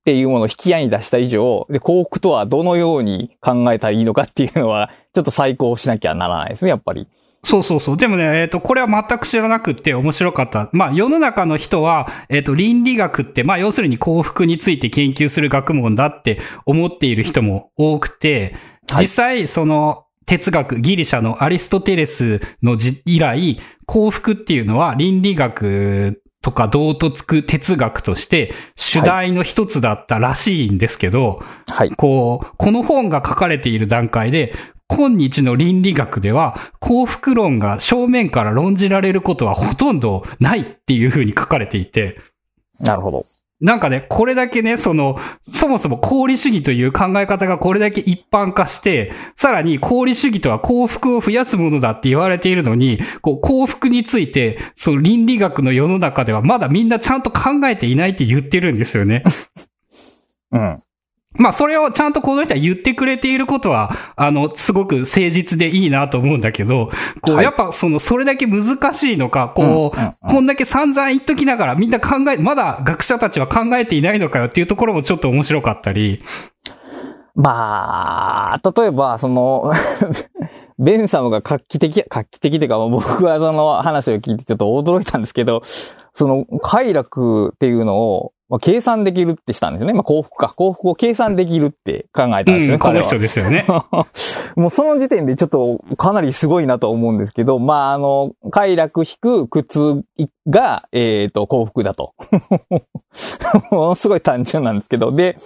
ていうものを引き合いに出した以上、で、幸福とはどのように考えたらいいのかっていうのは、ちょっと再考しなきゃならないですね、やっぱり。そうそうそう。でもね、えっ、と、これは全く知らなくって面白かった。まあ、世の中の人は、えっ、と、倫理学って、まあ、要するに幸福について研究する学問だって思っている人も多くて、はい実際、その、哲学、ギリシャのアリストテレスの時以来、幸福っていうのは倫理学とか道徳哲学として主題の一つだったらしいんですけど、はい。こう、この本が書かれている段階で、今日の倫理学では幸福論が正面から論じられることはほとんどないっていうふうに書かれていて、なるほど。なんかね、これだけね、その、そもそも功利主義という考え方がこれだけ一般化して、さらに功利主義とは幸福を増やすものだって言われているのに、こう幸福について、その倫理学の世の中ではまだみんなちゃんと考えていないって言ってるんですよね。うん。まあ、それをちゃんとこの人は言ってくれていることは、あの、すごく誠実でいいなと思うんだけど、こう、はい。やっぱその、それだけ難しいのか、こう、こんだけ散々言っときながらみんな考え、まだ学者たちは考えていないのかよっていうところもちょっと面白かったり、まあ、例えば、その、ベン様が画期的、画期的というか、まあ僕はその話を聞いてちょっと驚いたんですけど、その快楽っていうのを、まあ、計算できるってしたんですよね。まあ幸福か。幸福を計算できるって考えたんですよね。うん、この人ですよね。もうその時点でちょっとかなりすごいなと思うんですけど、まあ、あの、快楽引く苦痛が、えっ、と、幸福だと。ものすごい単純なんですけど、で、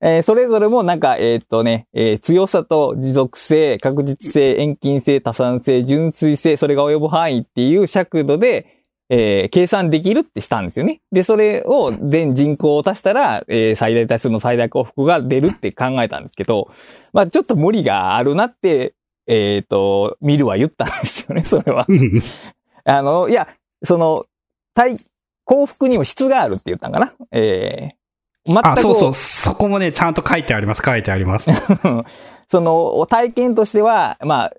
えーそれぞれもなんか、えっ、とね、えー強さと持続性、確実性、遠近性、多産性、純粋性、それが及ぶ範囲っていう尺度で、えー計算できるってしたんですよね。で、それを全人口を足したら、えー最大多数の最大幸福が出るって考えたんですけど、まあちょっと無理があるなって、えっ、と、見るは言ったんですよね、それは。うんあの、いや、その、対、幸福にも質があるって言ったんかな。えー、全くあ、そうそう、そこもね、ちゃんと書いてあります、書いてあります。その、体験としては、まあ、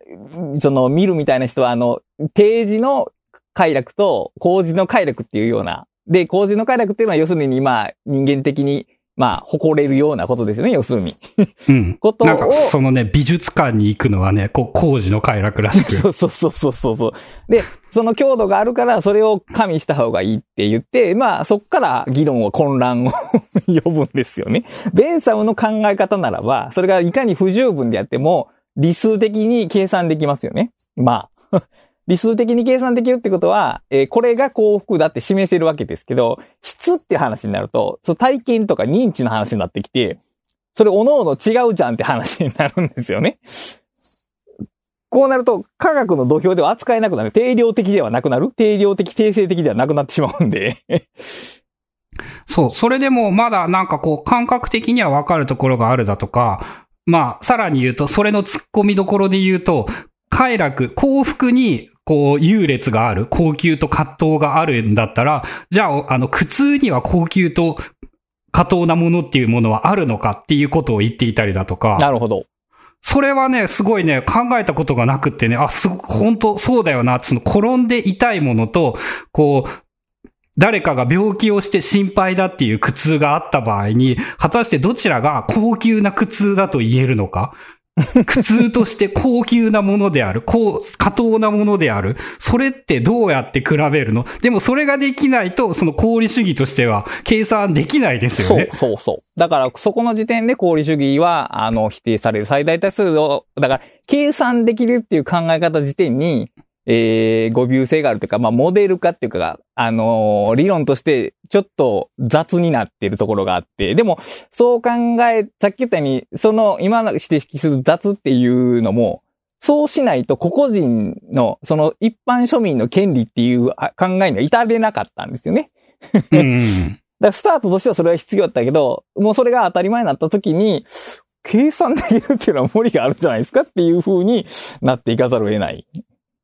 その、見るみたいな人は、あの、定時の快楽と工事の快楽っていうような。で、工事の快楽っていうのは、要するに、まあ、人間的に、まあ、誇れるようなことですよね、要するに。うん。ことをなんか、そのね、美術館に行くのはね、こう、工事の快楽らしく。そうそうそうそうそうそう。で、その強度があるから、それを加味した方がいいって言って、まあ、そっから議論を混乱を 呼ぶんですよね。ベンサムの考え方ならば、それがいかに不十分であっても、理数的に計算できますよね。まあ。理数的に計算できるってことは、えーこれが幸福だって示せるわけですけど、質って話になると、その体験とか認知の話になってきて、それ各々違うじゃんって話になるんですよね。こうなると、科学の土俵では扱えなくなる。定量的ではなくなる。定量的、定性的ではなくなってしまうんで。そう、それでもまだなんかこう感覚的にはわかるところがあるだとか、まあ、さらに言うと、それの突っ込みどころで言うと、快楽、幸福にこう優劣がある、高級と葛藤があるんだったら、じゃあ、あの、苦痛には高級と過当なものっていうものはあるのかっていうことを言っていたりだとか、なるほど。それはね、すごいね、考えたことがなくってね、あ、すごく本当そうだよな、その転んで痛いものと、こう、誰かが病気をして心配だっていう苦痛があった場合に、果たしてどちらが高級な苦痛だと言えるのか苦痛として高級なものである、こう、過当なものである。それってどうやって比べるの？でもそれができないと、その功利主義としては計算できないですよねそう。そうそう。だから、そこの時点で功利主義は、あの、否定される。最大多数を、だから、計算できるっていう考え方時点に、えー、語尾性があるというか、まあ、モデル化っていうか、あのー理論として、ちょっと雑になってるところがあって、でも、そう考え、さっき言ったように、その、今の指摘する雑っていうのも、そうしないと個々人の、その一般庶民の権利っていうあ考えには至れなかったんですよね。だからスタートとしてはそれは必要だったけど、もうそれが当たり前になった時に、計算できるっていうのは無理があるんじゃないですかっていう風になっていかざるを得ない。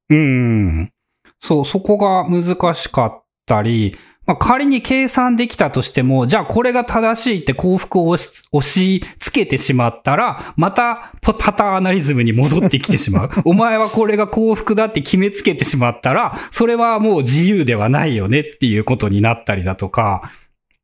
うん。そう、そこが難しかったり、まあ、仮に計算できたとしても、じゃあこれが正しいって幸福を押し付けてしまったら、またパパターナリズムに戻ってきてしまう。お前はこれが幸福だって決めつけてしまったら、それはもう自由ではないよねっていうことになったりだとか、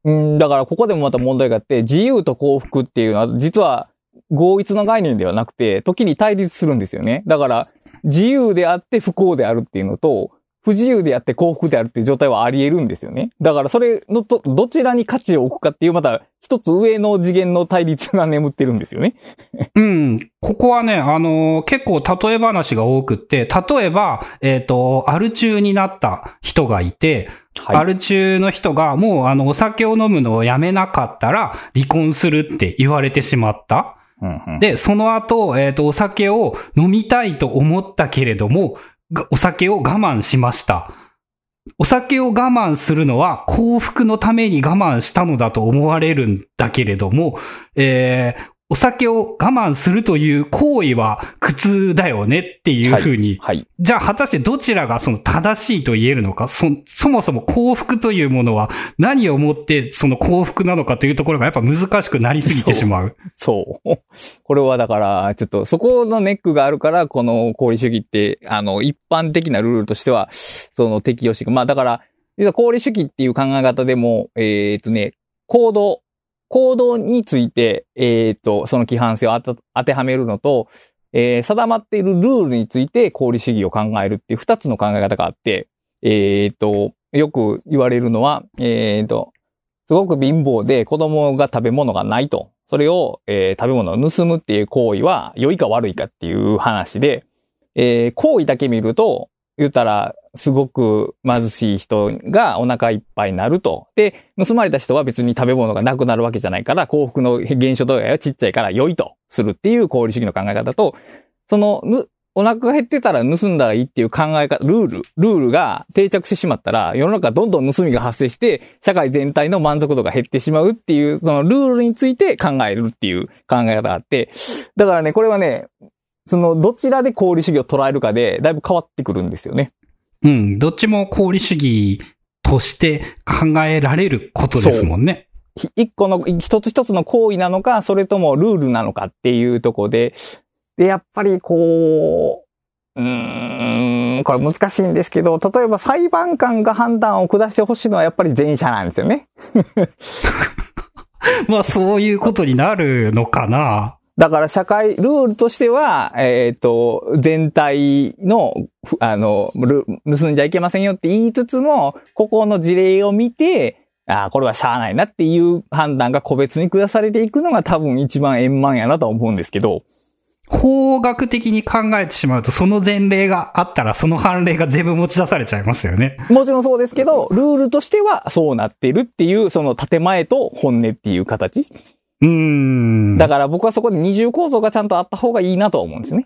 うん、だからここでもまた問題があって、自由と幸福っていうのは実は合一の概念ではなくて、時に対立するんですよね。だから、自由であって不幸であるっていうのと、不自由であって幸福であるっていう状態はあり得るんですよね。だからそれのと、どちらに価値を置くかっていうまた一つ上の次元の対立が眠ってるんですよね。うん。ここはね、あのー結構例え話が多くって、例えば、えっ、と、アル中になった人がいて、アル中の人がもうあのお酒を飲むのをやめなかったら離婚するって言われてしまった。で、その後、えっ、と、お酒を飲みたいと思ったけれども、お酒を我慢しました。お酒を我慢するのは幸福のために我慢したのだと思われるんだけれども、えーお酒を我慢するという行為は苦痛だよねっていうふうに、はい。じゃあ果たしてどちらがその正しいと言えるのか、そ、そもそも幸福というものは何をもってその幸福なのかというところがやっぱ難しくなりすぎてしまう。そう。これはだから、ちょっとそこのネックがあるから、この功利主義って、あの、一般的なルールとしては、その適用していく。まあだから、実は功利主義っていう考え方でも、えっ、とね、行動、行動について、えっ、と、その規範性を当てはめるのと、えー定まっているルールについて功利主義を考えるっていう二つの考え方があって、えっ、と、よく言われるのは、えっ、と、すごく貧乏で子供が食べ物がないと。それを、えー食べ物を盗むっていう行為は良いか悪いかっていう話で、えー行為だけ見ると、言ったら、すごく貧しい人がお腹いっぱいになると。で、盗まれた人は別に食べ物がなくなるわけじゃないから、幸福の現象度合いはちっちゃいから良いとするっていう功利主義の考え方と、その、お腹が減ってたら盗んだらいいっていう考え方、ルール、ルールが定着してしまったら、世の中どんどん盗みが発生して、社会全体の満足度が減ってしまうっていう、そのルールについて考えるっていう考え方があって、だからね、これはね、その、どちらで功利主義を捉えるかで、だいぶ変わってくるんですよね。うん。どっちも功利主義として考えられることですもんね。ひ一個の、一つ一つの行為なのか、それともルールなのかっていうところで、で、やっぱりこう、うーん、これ難しいんですけど、例えば裁判官が判断を下してほしいのはやっぱり前者なんですよね。まあそういうことになるのかな。だから社会、ルールとしては、えっ、と、全体の、ふあの、ル盗んじゃいけませんよって言いつつも、ここの事例を見て、ああ、これはしゃあないなっていう判断が個別に下されていくのが多分一番円満やなとは思うんですけど、法学的に考えてしまうと、その前例があったら、その判例が全部持ち出されちゃいますよね。もちろんそうですけど、ルールとしてはそうなってるっていう、その建前と本音っていう形。うーん。だから僕はそこで二重構造がちゃんとあった方がいいなとは思うんですね。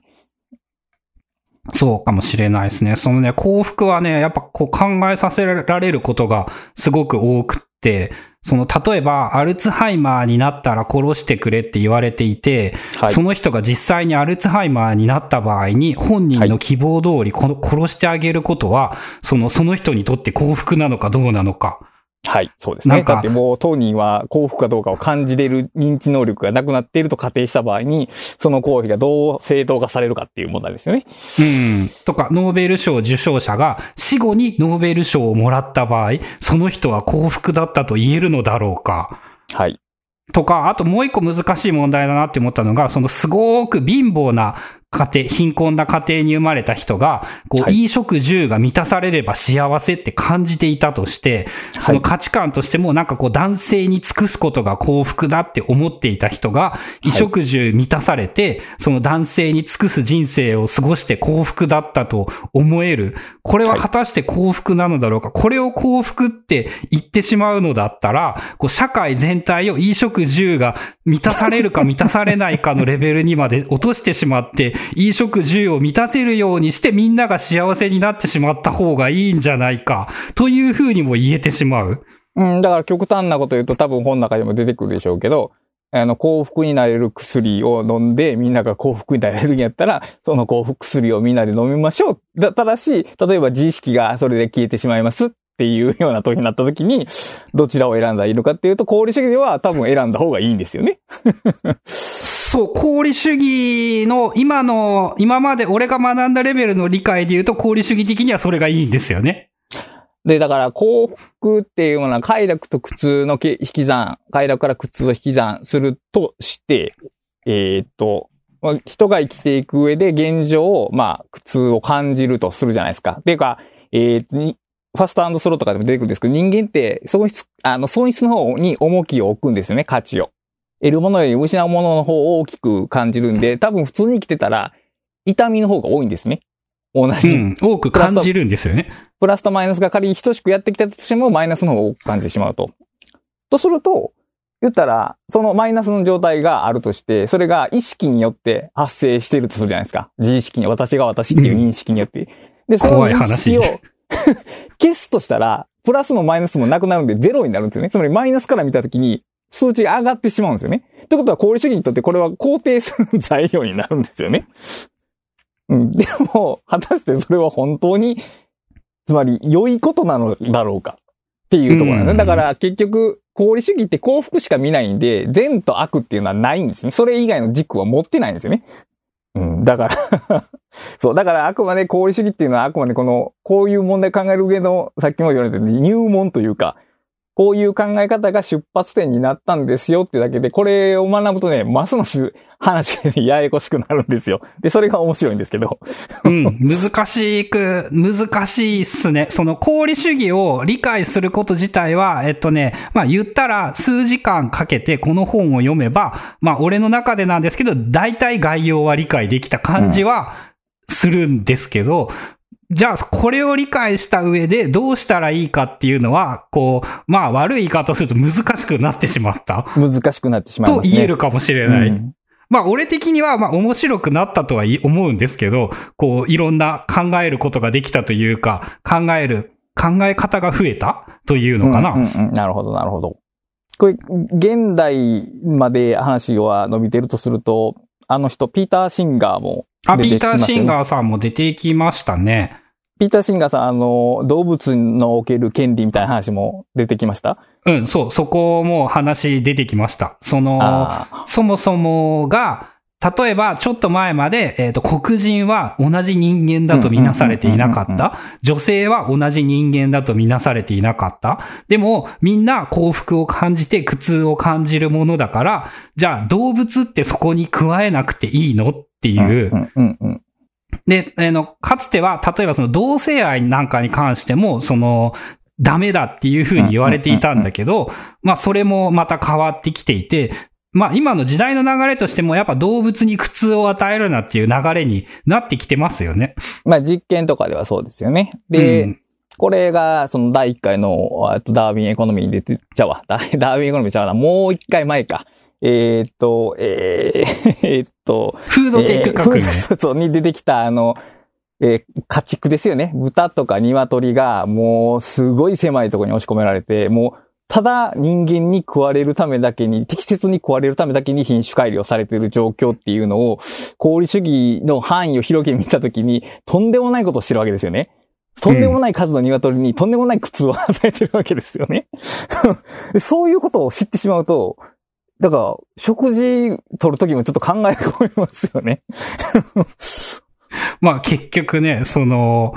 そうかもしれないですね。そのね、幸福はね、やっぱこう考えさせられることがすごく多くって、その、例えば、アルツハイマーになったら殺してくれって言われていて、はい。その人が実際にアルツハイマーになった場合に、本人の希望通りこの殺してあげることは、その、その人にとって幸福なのかどうなのか。はい、そうですね。なんかだってもう当人は幸福かどうかを感じれる認知能力がなくなっていると仮定した場合に、その行為がどう正当化されるかっていう問題ですよね。うん。とか、ノーベル賞受賞者が死後にノーベル賞をもらった場合、その人は幸福だったと言えるのだろうか。はい。とか、あともう一個難しい問題だなって思ったのが、そのすごく貧乏な家庭、貧困な家庭に生まれた人が、こう、はい衣食住が満たされれば幸せって感じていたとして、その価値観としてもなんかこう男性に尽くすことが幸福だって思っていた人が、衣食住満たされて、その男性に尽くす人生を過ごして幸福だったと思える。これは果たして幸福なのだろうか？これを幸福って言ってしまうのだったら、こう社会全体を衣食住が満たされるか満たされないかのレベルにまで落としてしまって、衣食住を満たせるようにしてみんなが幸せになってしまった方がいいんじゃないか。というふうにも言えてしまう。うん、だから極端なこと言うと多分本の中にも出てくるでしょうけど、あの、幸福になれる薬を飲んでみんなが幸福になれるんやったら、その幸福薬をみんなで飲みましょう。だただし、例えば自意識がそれで消えてしまいますっていうような時になった時に、どちらを選んだらいいのかっていうと、功利主義では多分選んだ方がいいんですよね。そう、功利主義の今の、今まで俺が学んだレベルの理解で言うと、功利主義的にはそれがいいんですよね。で、だから幸福っていうのは快楽と苦痛の引き算、快楽から苦痛を引き算するとして、えーっと、ま人が生きていく上で現状を、まあ、苦痛を感じるとするじゃないですか。っていうか、えーファストスローとかでも出てくるんですけど、人間って損失、あの、損失の方に重きを置くんですよね、価値を。得るものより失うものの方を大きく感じるんで、多分普通に生きてたら、痛みの方が多いんですね。同うじ。ん。多く感じるんですよね。プラスとマイナスが仮に等しくやってきたとしても、マイナスの方を多く感じてしまうと。とすると、言ったら、そのマイナスの状態があるとして、それが意識によって発生しているとするじゃないですか。自意識に、私が私っていう認識によって。で、その認識を話、消すとしたら、プラスもマイナスもなくなるんでゼロになるんですよね。つまりマイナスから見たときに数値が上がってしまうんですよね。ってことは功利主義にとってこれは肯定する材料になるんですよね。うん。でも、果たしてそれは本当に、つまり良いことなのだろうかっていうところなんですね。だから結局、功利主義って幸福しか見ないんで、善と悪っていうのはないんですね。それ以外の軸は持ってないんですよね。うん。だから そう。だからあくまで功利主義っていうのはあくまでこの、こういう問題考える上の、さっきも言われたように入門というか、こういう考え方が出発点になったんですよってだけで、これを学ぶとね、ますます話がややこしくなるんですよ。で、それが面白いんですけど。うん、難しく、難しいっすね。その功利主義を理解すること自体は、えっとね、まあ言ったら数時間かけてこの本を読めば、まあ俺の中でなんですけど、大体概要は理解できた感じはするんですけど、じゃあ、これを理解した上でどうしたらいいかっていうのは、こう、まあ悪い言い方をすると難しくなってしまった。難しくなってしまいますね。と言えるかもしれない。うんまあ、俺的には、まあ、面白くなったとはい思うんですけど、こう、いろんな考えることができたというか、考える、考え方が増えたというのかな。うんうんうんなるほど、なるほど。これ、現代まで話は伸びてるとすると、あの人、ピーター・シンガーもあ、出ピーター・シンガーさんも出てきましたね。ピーター・シンガーさん、あの、動物のおける権利みたいな話も出てきました？うん、そう、そこも話出てきました。その、あそもそもが、例えば、ちょっと前まで、えっ、と、黒人は同じ人間だとみなされていなかった。女性は同じ人間だとみなされていなかった。でも、みんな幸福を感じて苦痛を感じるものだから、じゃあ動物ってそこに加えなくていいの？ってーいう。で、あの、かつては、例えばその同性愛なんかに関しても、その、ダメだっていうふうに言われていたんだけど、まあそれもまた変わってきていて、まあ今の時代の流れとしてもやっぱ動物に苦痛を与えるなっていう流れになってきてますよね。まあ実験とかではそうですよね。で、うんこれが、その第1回の、ダーウィンエコノミーに出て、ちゃうわ。ダダーウィンエコノミーちゃうな。もう1回前か。えーっと、えー、えーっと、フードテック革命。えーそうそう、に出てきた、あの、えー家畜ですよね。豚とか鶏が、もう、すごい狭いところに押し込められて、もう、ただ人間に食われるためだけに、適切に食われるためだけに品種改良されている状況っていうのを、功利主義の範囲を広げてみたときに、とんでもないことをしてるわけですよね。とんでもない数の鶏にとんでもない苦痛を与えてるわけですよね。で そういうことを知ってしまうと、だから、食事取るときもちょっと考え込みますよね。まあ結局ね、その、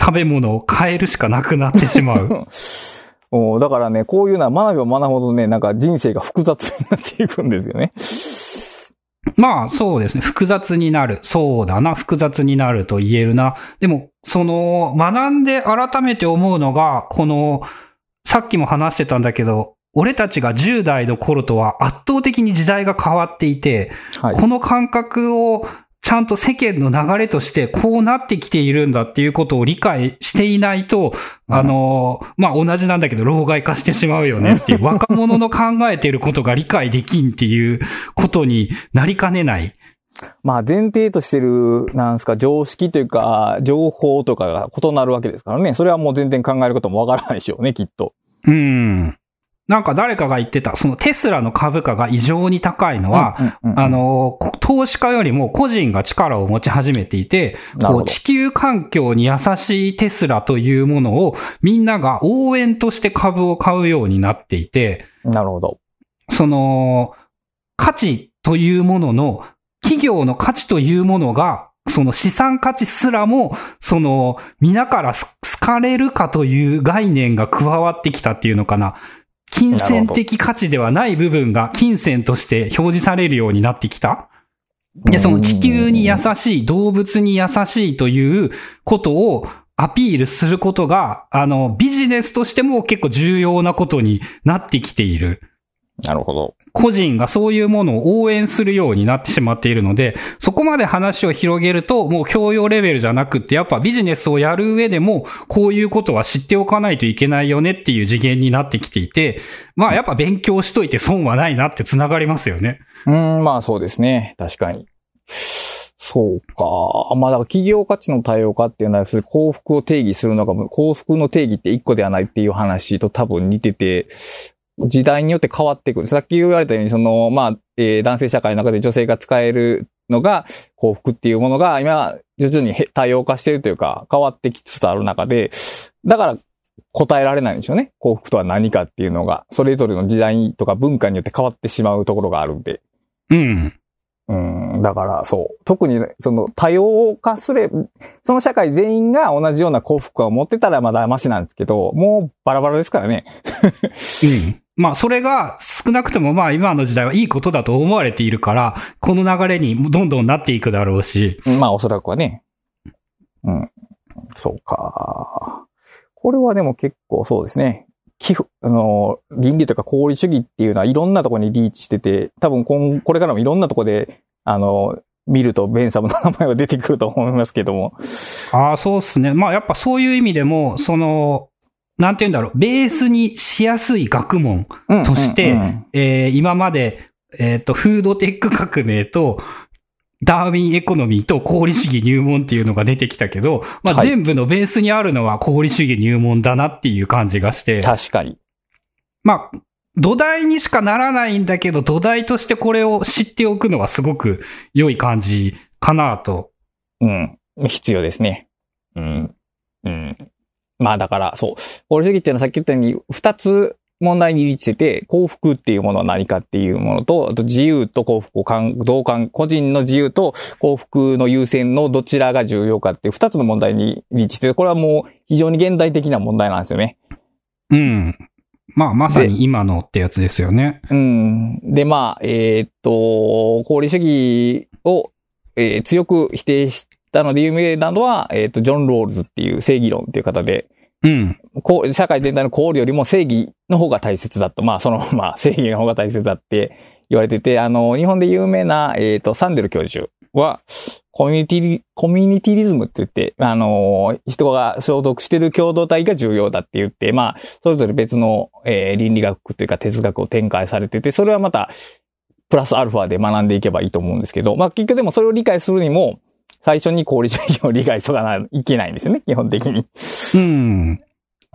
食べ物を変えるしかなくなってしまう。おだからね、こういうのは学べば学ぶほどね、なんか人生が複雑になっていくんですよね。まあそうですね。複雑になる。そうだな。複雑になると言えるな。でも、その、学んで改めて思うのが、この、さっきも話してたんだけど、俺たちが10代の頃とは圧倒的に時代が変わっていて、はい。この感覚をちゃんと世間の流れとしてこうなってきているんだっていうことを理解していないと、うんあの、まあ、同じなんだけど、老害化してしまうよねっていう、若者の考えていることが理解できんっていうことになりかねない。まあ前提としてる、なんですか、常識というか、情報とかが異なるわけですからね。それはもう全然考えることもわからないでしょうね、きっと。うん。なんか誰かが言ってた、そのテスラの株価が異常に高いのは、うんうんうんあの、こ投資家よりも個人が力を持ち始めていて、こう地球環境に優しいテスラというものをみんなが応援として株を買うようになっていて、なるほど。その、価値というものの、企業の価値というものが、その資産価値すらも、その、皆から好かれるかという概念が加わってきたっていうのかな。金銭的価値ではない部分が金銭として表示されるようになってきた。で、その地球に優しい、動物に優しいということをアピールすることが、あの、ビジネスとしても結構重要なことになってきている。なるほど。個人がそういうものを応援するようになってしまっているので、そこまで話を広げると、もう教養レベルじゃなくって、やっぱビジネスをやる上でも、こういうことは知っておかないといけないよねっていう次元になってきていて、まあやっぱ勉強しといて損はないなって繋がりますよね。うーん、まあそうですね。確かに。そうか。まあだから企業価値の多様化っていうのは、幸福を定義するのが、幸福の定義って一個ではないっていう話と多分似てて、時代によって変わっていく。さっき言われたように、その、まあ、えー、男性社会の中で女性が使えるのが幸福っていうものが、今、徐々に多様化してるというか、変わってきつつある中で、だから答えられないんでしょうね。幸福とは何かっていうのが、それぞれの時代とか文化によって変わってしまうところがあるんで。うん。うん、だから、そう。特に、その、多様化すれ、その社会全員が同じような幸福を持ってたらまだマシなんですけど、もうバラバラですからね。うん。まあ、それが少なくともまあ今の時代はいいことだと思われているから、この流れにどんどんなっていくだろうし。まあ、おそらくはね。うん。そうか。これはでも結構そうですね。寄付、あの、倫理とか功利主義っていうのはいろんなところにリーチしてて、多分ここれからもいろんなところで、あの、見るとベンサムの名前は出てくると思いますけども。ああ、そうですね。まあやっぱそういう意味でも、その、なんて言うんだろう、ベースにしやすい学問として、え今まで、えっ、ー、と、フードテック革命と、ダーウィンエコノミーと功利主義入門っていうのが出てきたけど、まあ、全部のベースにあるのは功利主義入門だなっていう感じがして。確かに。まあ、土台にしかならないんだけど、土台としてこれを知っておくのはすごく良い感じかなと。うん。必要ですね。うん。うん。まあだから、そう。功利主義っていうのはさっき言ったように、二つ問題に立してて、幸福っていうものは何かっていうものと、あと自由と幸福を同感、個人の自由と幸福の優先のどちらが重要かっていう二つの問題に立してて、これはもう非常に現代的な問題なんですよね。うん。まあ、まさに今のってやつですよね。うん。で、まあ、えー、っと、功利主義を、えー、強く否定したので有名なのは、えー、っと、ジョン・ロールズっていう正義論っていう方で、うん。こう、社会全体の考慮よりも正義の方が大切だと。まあ、その、まあ、正義の方が大切だって言われてて、あの、日本で有名な、えっ、ー、と、サンデル教授は、コミュニティ、コミュニティリズムって言って、あの、人が所属してる共同体が重要だって言って、まあ、それぞれ別の、えー、倫理学というか哲学を展開されてて、それはまた、プラスアルファで学んでいけばいいと思うんですけど、まあ、結局でもそれを理解するにも、最初に効率主義を理解しとかないけないんですよね、基本的に。うん。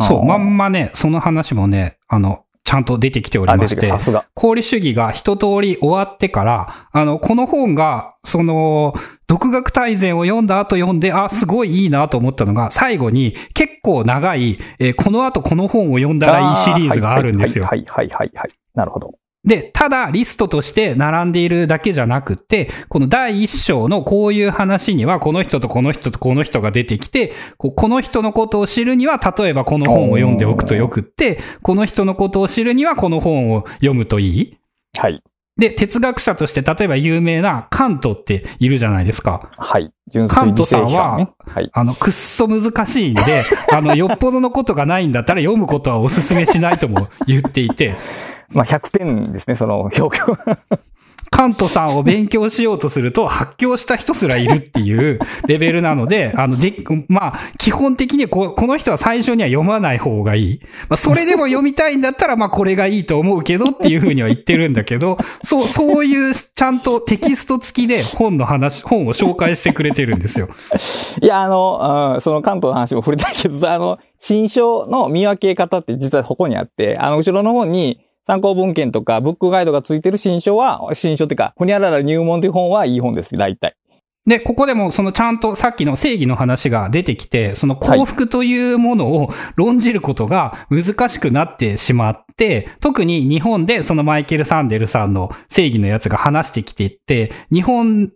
そう、まんまね、その話もね、あの、ちゃんと出てきておりまして、功利主義が一通り終わってから、あの、この本が、その、独学大全を読んだ後読んで、あ、すごいいいなと思ったのが、最後に結構長い、えー、この後この本を読んだらいいシリーズがあるんですよ。はいはいはいはい。なるほど。で、ただリストとして並んでいるだけじゃなくて、この第一章のこういう話には、この人とこの人とこの人が出てきて、この人のことを知るには、例えばこの本を読んでおくとよくって、この人のことを知るには、この本を読むといい？はい。で、哲学者として、例えば有名なカントっているじゃないですか。はい。カントさんは、はい、あの、くっそ難しいんで、あの、よっぽどのことがないんだったら読むことはお勧めしないとも言っていて、まあ、100点ですね、その表記カントさんを勉強しようとすると、発狂した人すらいるっていうレベルなので、あの、で、まあ、基本的にここの人は最初には読まない方がいい。まあ、それでも読みたいんだったら、まあ、これがいいと思うけどっていうふうには言ってるんだけど、そう、そういう、ちゃんとテキスト付きで本の話、本を紹介してくれてるんですよ。いや、あの、うん、その関東の話も触れたけど、あの、新書の見分け方って実はここにあって、あの、後ろの方に、参考文献とかブックガイドがついてる新書は、新書っていうか、ほにゃらら入門という本はいい本です、大体。で、ここでもそのちゃんとさっきの正義の話が出てきて、その幸福というものを論じることが難しくなってしまって、特に日本でそのマイケル・サンデルさんの正義のやつが話してきていって、日本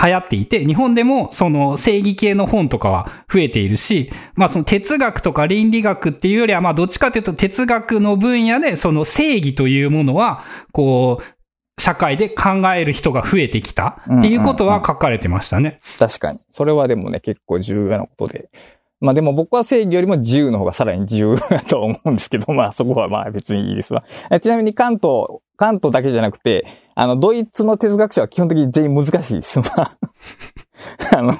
流行っていて、日本でもその正義系の本とかは増えているし、まあその哲学とか倫理学っていうよりは、まあどっちかというと哲学の分野でその正義というものは、こう、社会で考える人が増えてきたっていうことは書かれてましたね。確かに。それはでもね、結構重要なことで。まあでも僕は正義よりも自由の方がさらに自由だと思うんですけど、まあそこはまあ別にいいですわ。ちなみに関東、関東だけじゃなくて、あの、ドイツの哲学者は基本的に全員難しいです。あの、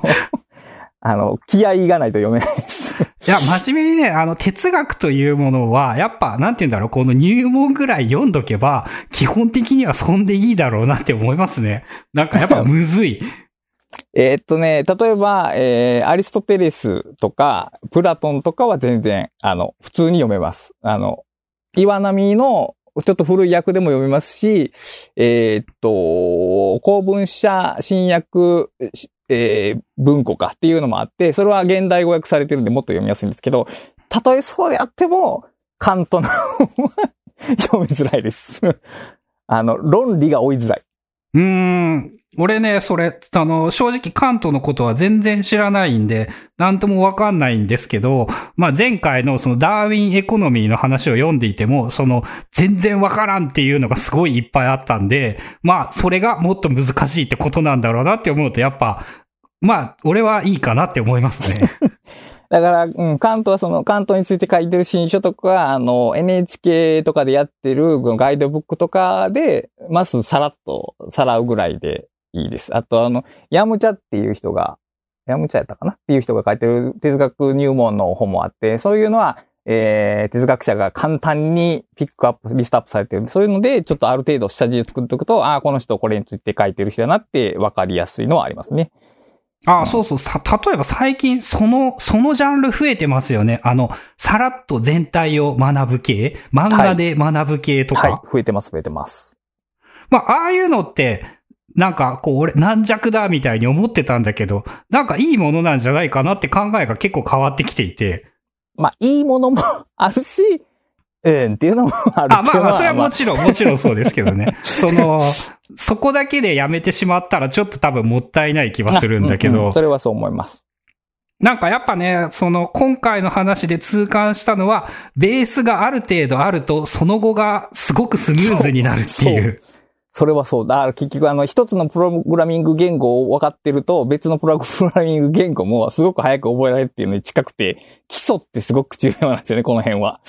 あの、気合がないと読めないです。いや、真面目にね、あの、哲学というものは、やっぱ、なんて言うんだろう、この入門ぐらい読んどけば、基本的にはそんでいいだろうなって思いますね。なんかやっぱむずい。い えーっとね、例えば、えー、アリストテレスとか、プラトンとかは全然、あの、普通に読めます。あの、岩波の、ちょっと古い訳でも読めますし、えーっと、公文社新訳、えー、文庫かっていうのもあって、それは現代語訳されてるんでもっと読みやすいんですけど、たとえそうであっても、カントの 読みづらいです。あの、論理が追いづらい。うん。俺ね、それ、あの、正直カントのことは全然知らないんで、なんともわかんないんですけど、まあ、前回のそのダーウィンエコノミーの話を読んでいても、その、全然わからんっていうのがすごいいっぱいあったんで、まあ、それがもっと難しいってことなんだろうなって思うと、やっぱ、まあ、俺はいいかなって思いますね。だから、うん、関東はその、関東について書いてる新書とか、あの、NHK とかでやってるガイドブックとかで、まずさらっとさらうぐらいでいいです。あと、あの、ヤムチャっていう人が、ヤムチャやったかな？っていう人が書いてる哲学入門の本もあって、そういうのは、えー、哲学者が簡単にピックアップ、リストアップされてる、そういうので、ちょっとある程度下地を作っておくと、ああ、この人これについて書いてる人だなって分かりやすいのはありますね。ああ、そうそう。さ、例えば最近、その、そのジャンル増えてますよね。あの、さらっと全体を学ぶ系？漫画で学ぶ系とか？はい、増えてます、増えてます。まあ、ああいうのって、なんか、こう、俺、軟弱だみたいに思ってたんだけど、なんかいいものなんじゃないかなって考えが結構変わってきていて。まあ、いいものも あるし、うんっていうのもあるあ、まあまあ、それはももちろん、もちろんそうですけどね。その、そこだけでやめてしまったらちょっと多分もったいない気はするんだけど。それはそう思います。なんかやっぱね、その今回の話で痛感したのは、ベースがある程度あると、その後がすごくスムーズになるっていう。それはそう。だ結局あの一つのプログラミング言語を分かってると別のプログラミング言語もすごく早く覚えられるっていうのに近くて基礎ってすごく重要なんですよね、この辺は。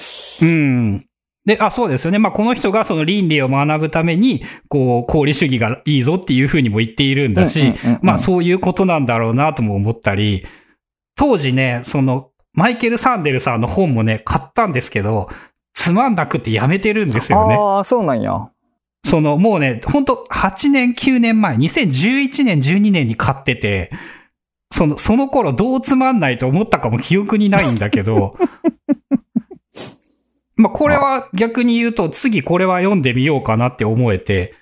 うん。で、あ、そうですよね。まあ、この人がその倫理を学ぶために、こう、功利主義がいいぞっていうふうにも言っているんだし、うんうんうんうんまあ、そういうことなんだろうなとも思ったり、当時ね、その、マイケル・サンデルさんの本もね、買ったんですけど、つまんなくてやめてるんですよね。ああ、そうなんや。その、もうね、ほんと、8年、9年前、2011年、12年に買ってて、その、その頃どうつまんないと思ったかも記憶にないんだけど、まあ、これは逆に言うと、次これは読んでみようかなって思えて、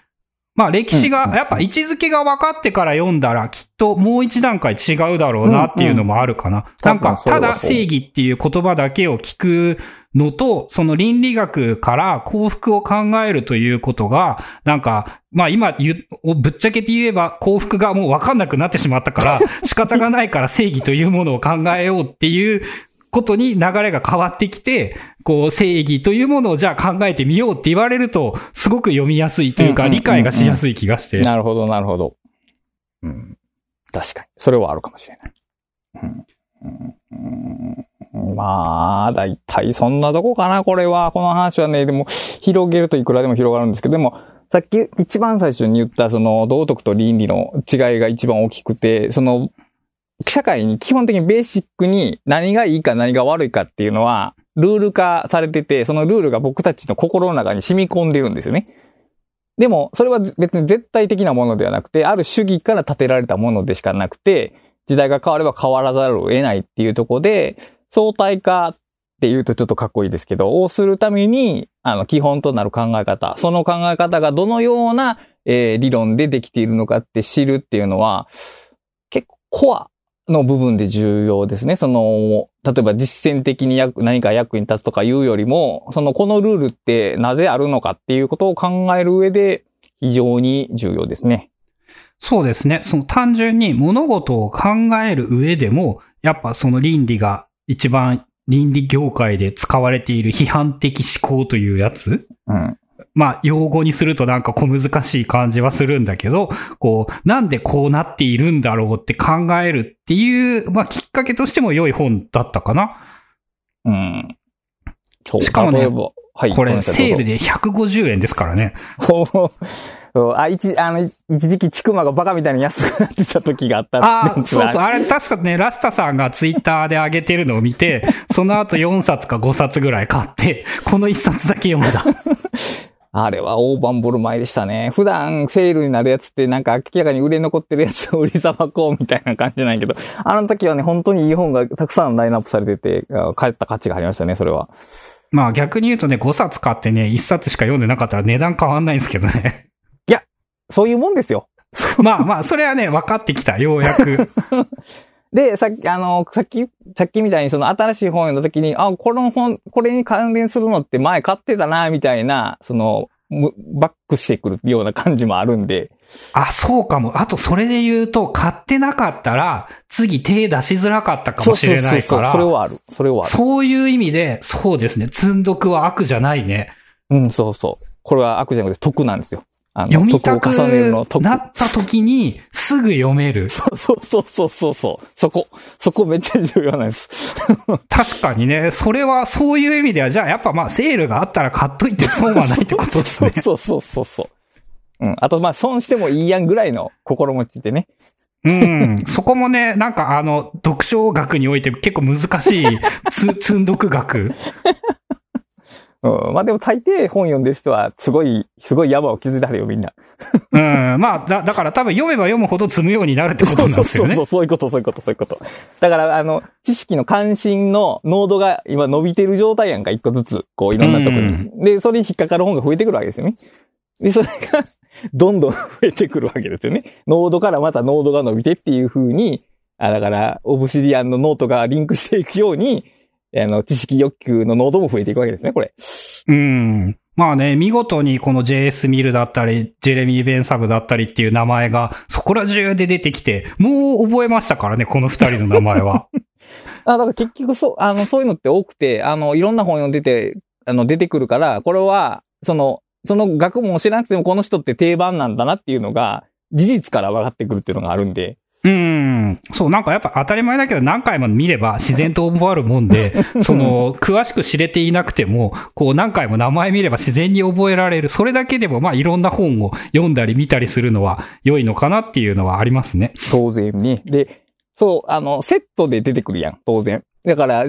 まあ、歴史が、やっぱ位置づけが分かってから読んだら、きっともう一段階違うだろうなっていうのもあるかな。なん。か、多分それはそうただ正義っていう言葉だけを聞くのと、その倫理学から幸福を考えるということが、なんか、まあ今ぶっちゃけて言えば幸福がもう分かんなくなってしまったから、仕方がないから正義というものを考えようっていうことに流れが変わってきて、こう正義というものをじゃあ考えてみようって言われると、すごく読みやすいというか理解がしやすい気がして。なるほど、なるほど。うん。確かに。それはあるかもしれない。うんうん、まあ、だいたいそんなとこかな、これは。この話はね、でも、広げるといくらでも広がるんですけど、でも、さっき一番最初に言った、その、道徳と倫理の違いが一番大きくて、その、社会に基本的にベーシックに何がいいか何が悪いかっていうのは、ルール化されてて、そのルールが僕たちの心の中に染み込んでるんですよね。でも、それは別に絶対的なものではなくて、ある主義から立てられたものでしかなくて、時代が変われば変わらざるを得ないっていうところで、相対化って言うとちょっとかっこいいですけど、をするために、あの、基本となる考え方、その考え方がどのような、えー理論でできているのかって知るっていうのは、結構コアの部分で重要ですね。その、例えば実践的に役何か役に立つとかいうよりも、そのこのルールってなぜあるのかっていうことを考える上で非常に重要ですね。そうですね。その単純に物事を考える上でも、やっぱその倫理が一番倫理業界で使われている批判的思考というやつうん。まあ、用語にするとなんか小難しい感じはするんだけど、こう、なんでこうなっているんだろうって考えるっていう、まあ、きっかけとしても良い本だったかな。うん。しかもねはい。これ、セールで。で150円ですからね。そうあ、一、あの、一時期ちくまがバカみたいに安くなってた時があった。ああ、そうそう。あれ確かね、ラスタさんがツイッターで上げてるのを見て、その後4冊か5冊ぐらい買って、この1冊だけ読んだ。あれは大盤振る舞いでしたね。普段セールになるやつってなんか明らかに売れ残ってるやつを売りさばこうみたいな感じなんやけど、あの時はね、本当にいい本がたくさんラインナップされてて、帰った価値がありましたね、それは。まあ逆に言うとね、5冊買ってね、1冊しか読んでなかったら値段変わんないんですけどね。そういうもんですよ。まあまあ、それはね、分かってきた、ようやく。で、さっき、あの、さっき、さっきみたいにその新しい本読んだ時に、あ、この本、これに関連するのって前買ってたな、みたいな、その、バックしてくるような感じもあるんで。あ、そうかも。あと、それで言うと、買ってなかったら、次手出しづらかったかもしれないから。そうそうそうそれはある。それはある。そういう意味で、そうですね。積んどくは悪じゃないね。うん、そうそう。これは悪じゃなくて得なんですよ。読みたくなった時にすぐ読める。そうそうそうそうそうそう。そこ。そこめっちゃ重要なんです。確かにね、それはそういう意味では、じゃあやっぱまあセールがあったら買っといて損はないってことですね。そうそうそうそう。うん。あとまあ損してもいいやんぐらいの心持ちでね。うん。そこもね、なんかあの、読書学において結構難しいつ、積んどく学。うん。まあでも大抵本読んでる人は、すごい、すごい山を築いてあるよ、みんな。うん。まあ、だ、だから多分読めば読むほど積むようになるってことなんですよね。そうそうそう、そういうこと、そういうこと、そういうこと。だから、あの、知識の関心の濃度が今伸びてる状態やんか、一個ずつ、こう、いろんなとこに。で、それに引っかかる本が増えてくるわけですよね。で、それが、どんどん増えてくるわけですよね。濃度からまた濃度が伸びてっていう風に、あ、だから、 Obsidian のノートがリンクしていくように、あの、知識欲求の濃度も増えていくわけですね、これ。うん。まあね、見事にこの JS ミルだったり、ジェレミー・ベンサブだったりっていう名前がそこら中で出てきて、もう覚えましたからね、この二人の名前は。あ、だから結局そう、あの、そういうのって多くて、あの、いろんな本読んでて、あの、出てくるから、これは、その、その学問を知らなくてもこの人って定番なんだなっていうのが、事実から分かってくるっていうのがあるんで。うん。そう、なんかやっぱ当たり前だけど何回も見れば自然と覚わるもんで、その、詳しく知れていなくても、こう何回も名前見れば自然に覚えられる。それだけでもまあいろんな本を読んだり見たりするのは良いのかなっていうのはありますね。当然に。で、そう、あの、セットで出てくるやん、当然。だから、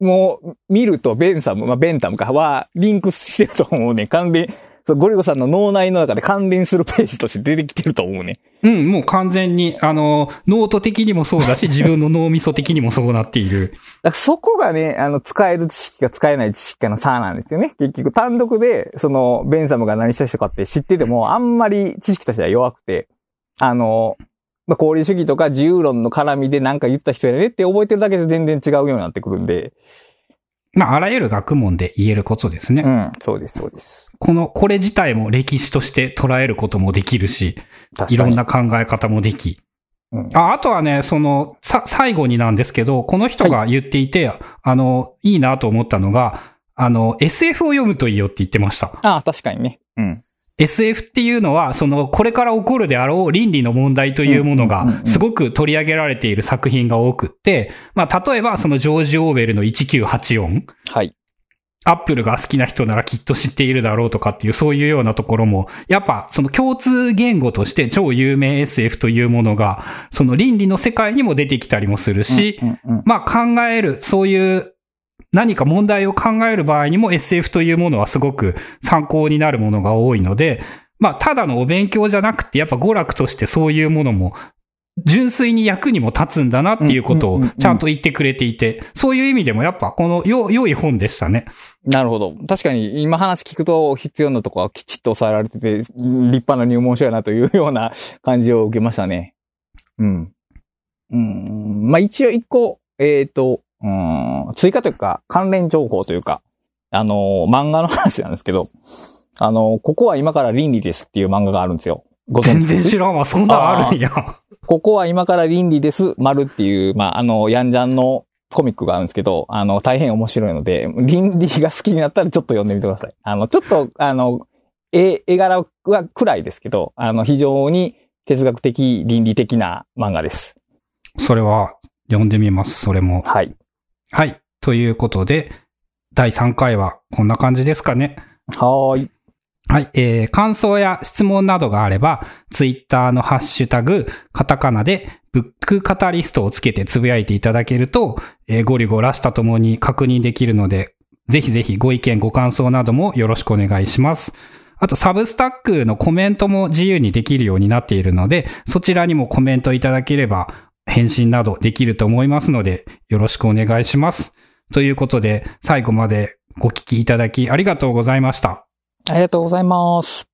もう、見るとベンサム、まあ、ベンタムかは、リンクしてると思うね。関連、そう、ゴリゴさんの脳内の中で関連するページとして出てきてると思うね。うん、もう完全に、あの、ノート的にもそうだし、自分の脳みそ的にもそうなっている。だからそこがね、あの、使える知識か使えない知識かの差なんですよね。結局、単独で、その、ベンサムが何した人かって知ってても、あんまり知識としては弱くて、あの、まあ、功利主義とか自由論の絡みで何か言った人やねって覚えてるだけで全然違うようになってくるんで。まあ、あらゆる学問で言えることですね。うん、そうです、そうです。この、これ自体も歴史として捉えることもできるし、いろんな考え方もでき。うんああとはね、その、さ、最後になんですけど、この人が言っていて、あの、いいなと思ったのが、あの、SF を読むといいよって言ってました。ああ、確かにね。うん。SF っていうのは、その、これから起こるであろう倫理の問題というものがすごく取り上げられている作品が多くって、まあ、例えば、そのジョージ・オーウェルの1984、はい。アップルが好きな人ならきっと知っているだろうとかっていうそういうようなところも、やっぱその共通言語として超有名 SF というものが、その倫理の世界にも出てきたりもするし、まあ考える、そういう何か問題を考える場合にも SF というものはすごく参考になるものが多いので、まあただのお勉強じゃなくて、やっぱ娯楽としてそういうものも純粋に役にも立つんだなっていうことをうんうんうんうんちゃんと言ってくれていて、そういう意味でもやっぱこの良良い本でしたね。なるほど。確かに今話聞くと必要なとこはきちっと抑えられてて、立派な入門書やなというような感じを受けましたね。うん。うん。まあ一応一個、えっ、と、うん、追加というか関連情報というか、あの、漫画の話なんですけど、あの、ここは今から倫理ですっていう漫画があるんですよ。全然知らんわ。そんなんあるんや。ここは今から倫理です、丸っていう、まあ、あの、ヤンジャンのコミックがあるんですけど、あの、大変面白いので、倫理が好きになったらちょっと読んでみてください。あの、ちょっと、あの、絵、絵柄は暗いですけど、あの、非常に哲学的、倫理的な漫画です。それは読んでみます。それも。はい。はい。ということで、第3回はこんな感じですかね。はーい。はい。えー、感想や質問などがあれば、ツイッターのハッシュタグ、カタカナで、ブックカタリストをつけてつぶやいていただけると、えーゴリゴラしたともに確認できるので、ぜひぜひご意見、ご感想などもよろしくお願いします。あと、サブスタックのコメントも自由にできるようになっているので、そちらにもコメントいただければ、返信などできると思いますので、よろしくお願いします。ということで、最後までご聞きいただきありがとうございました。ありがとうございます。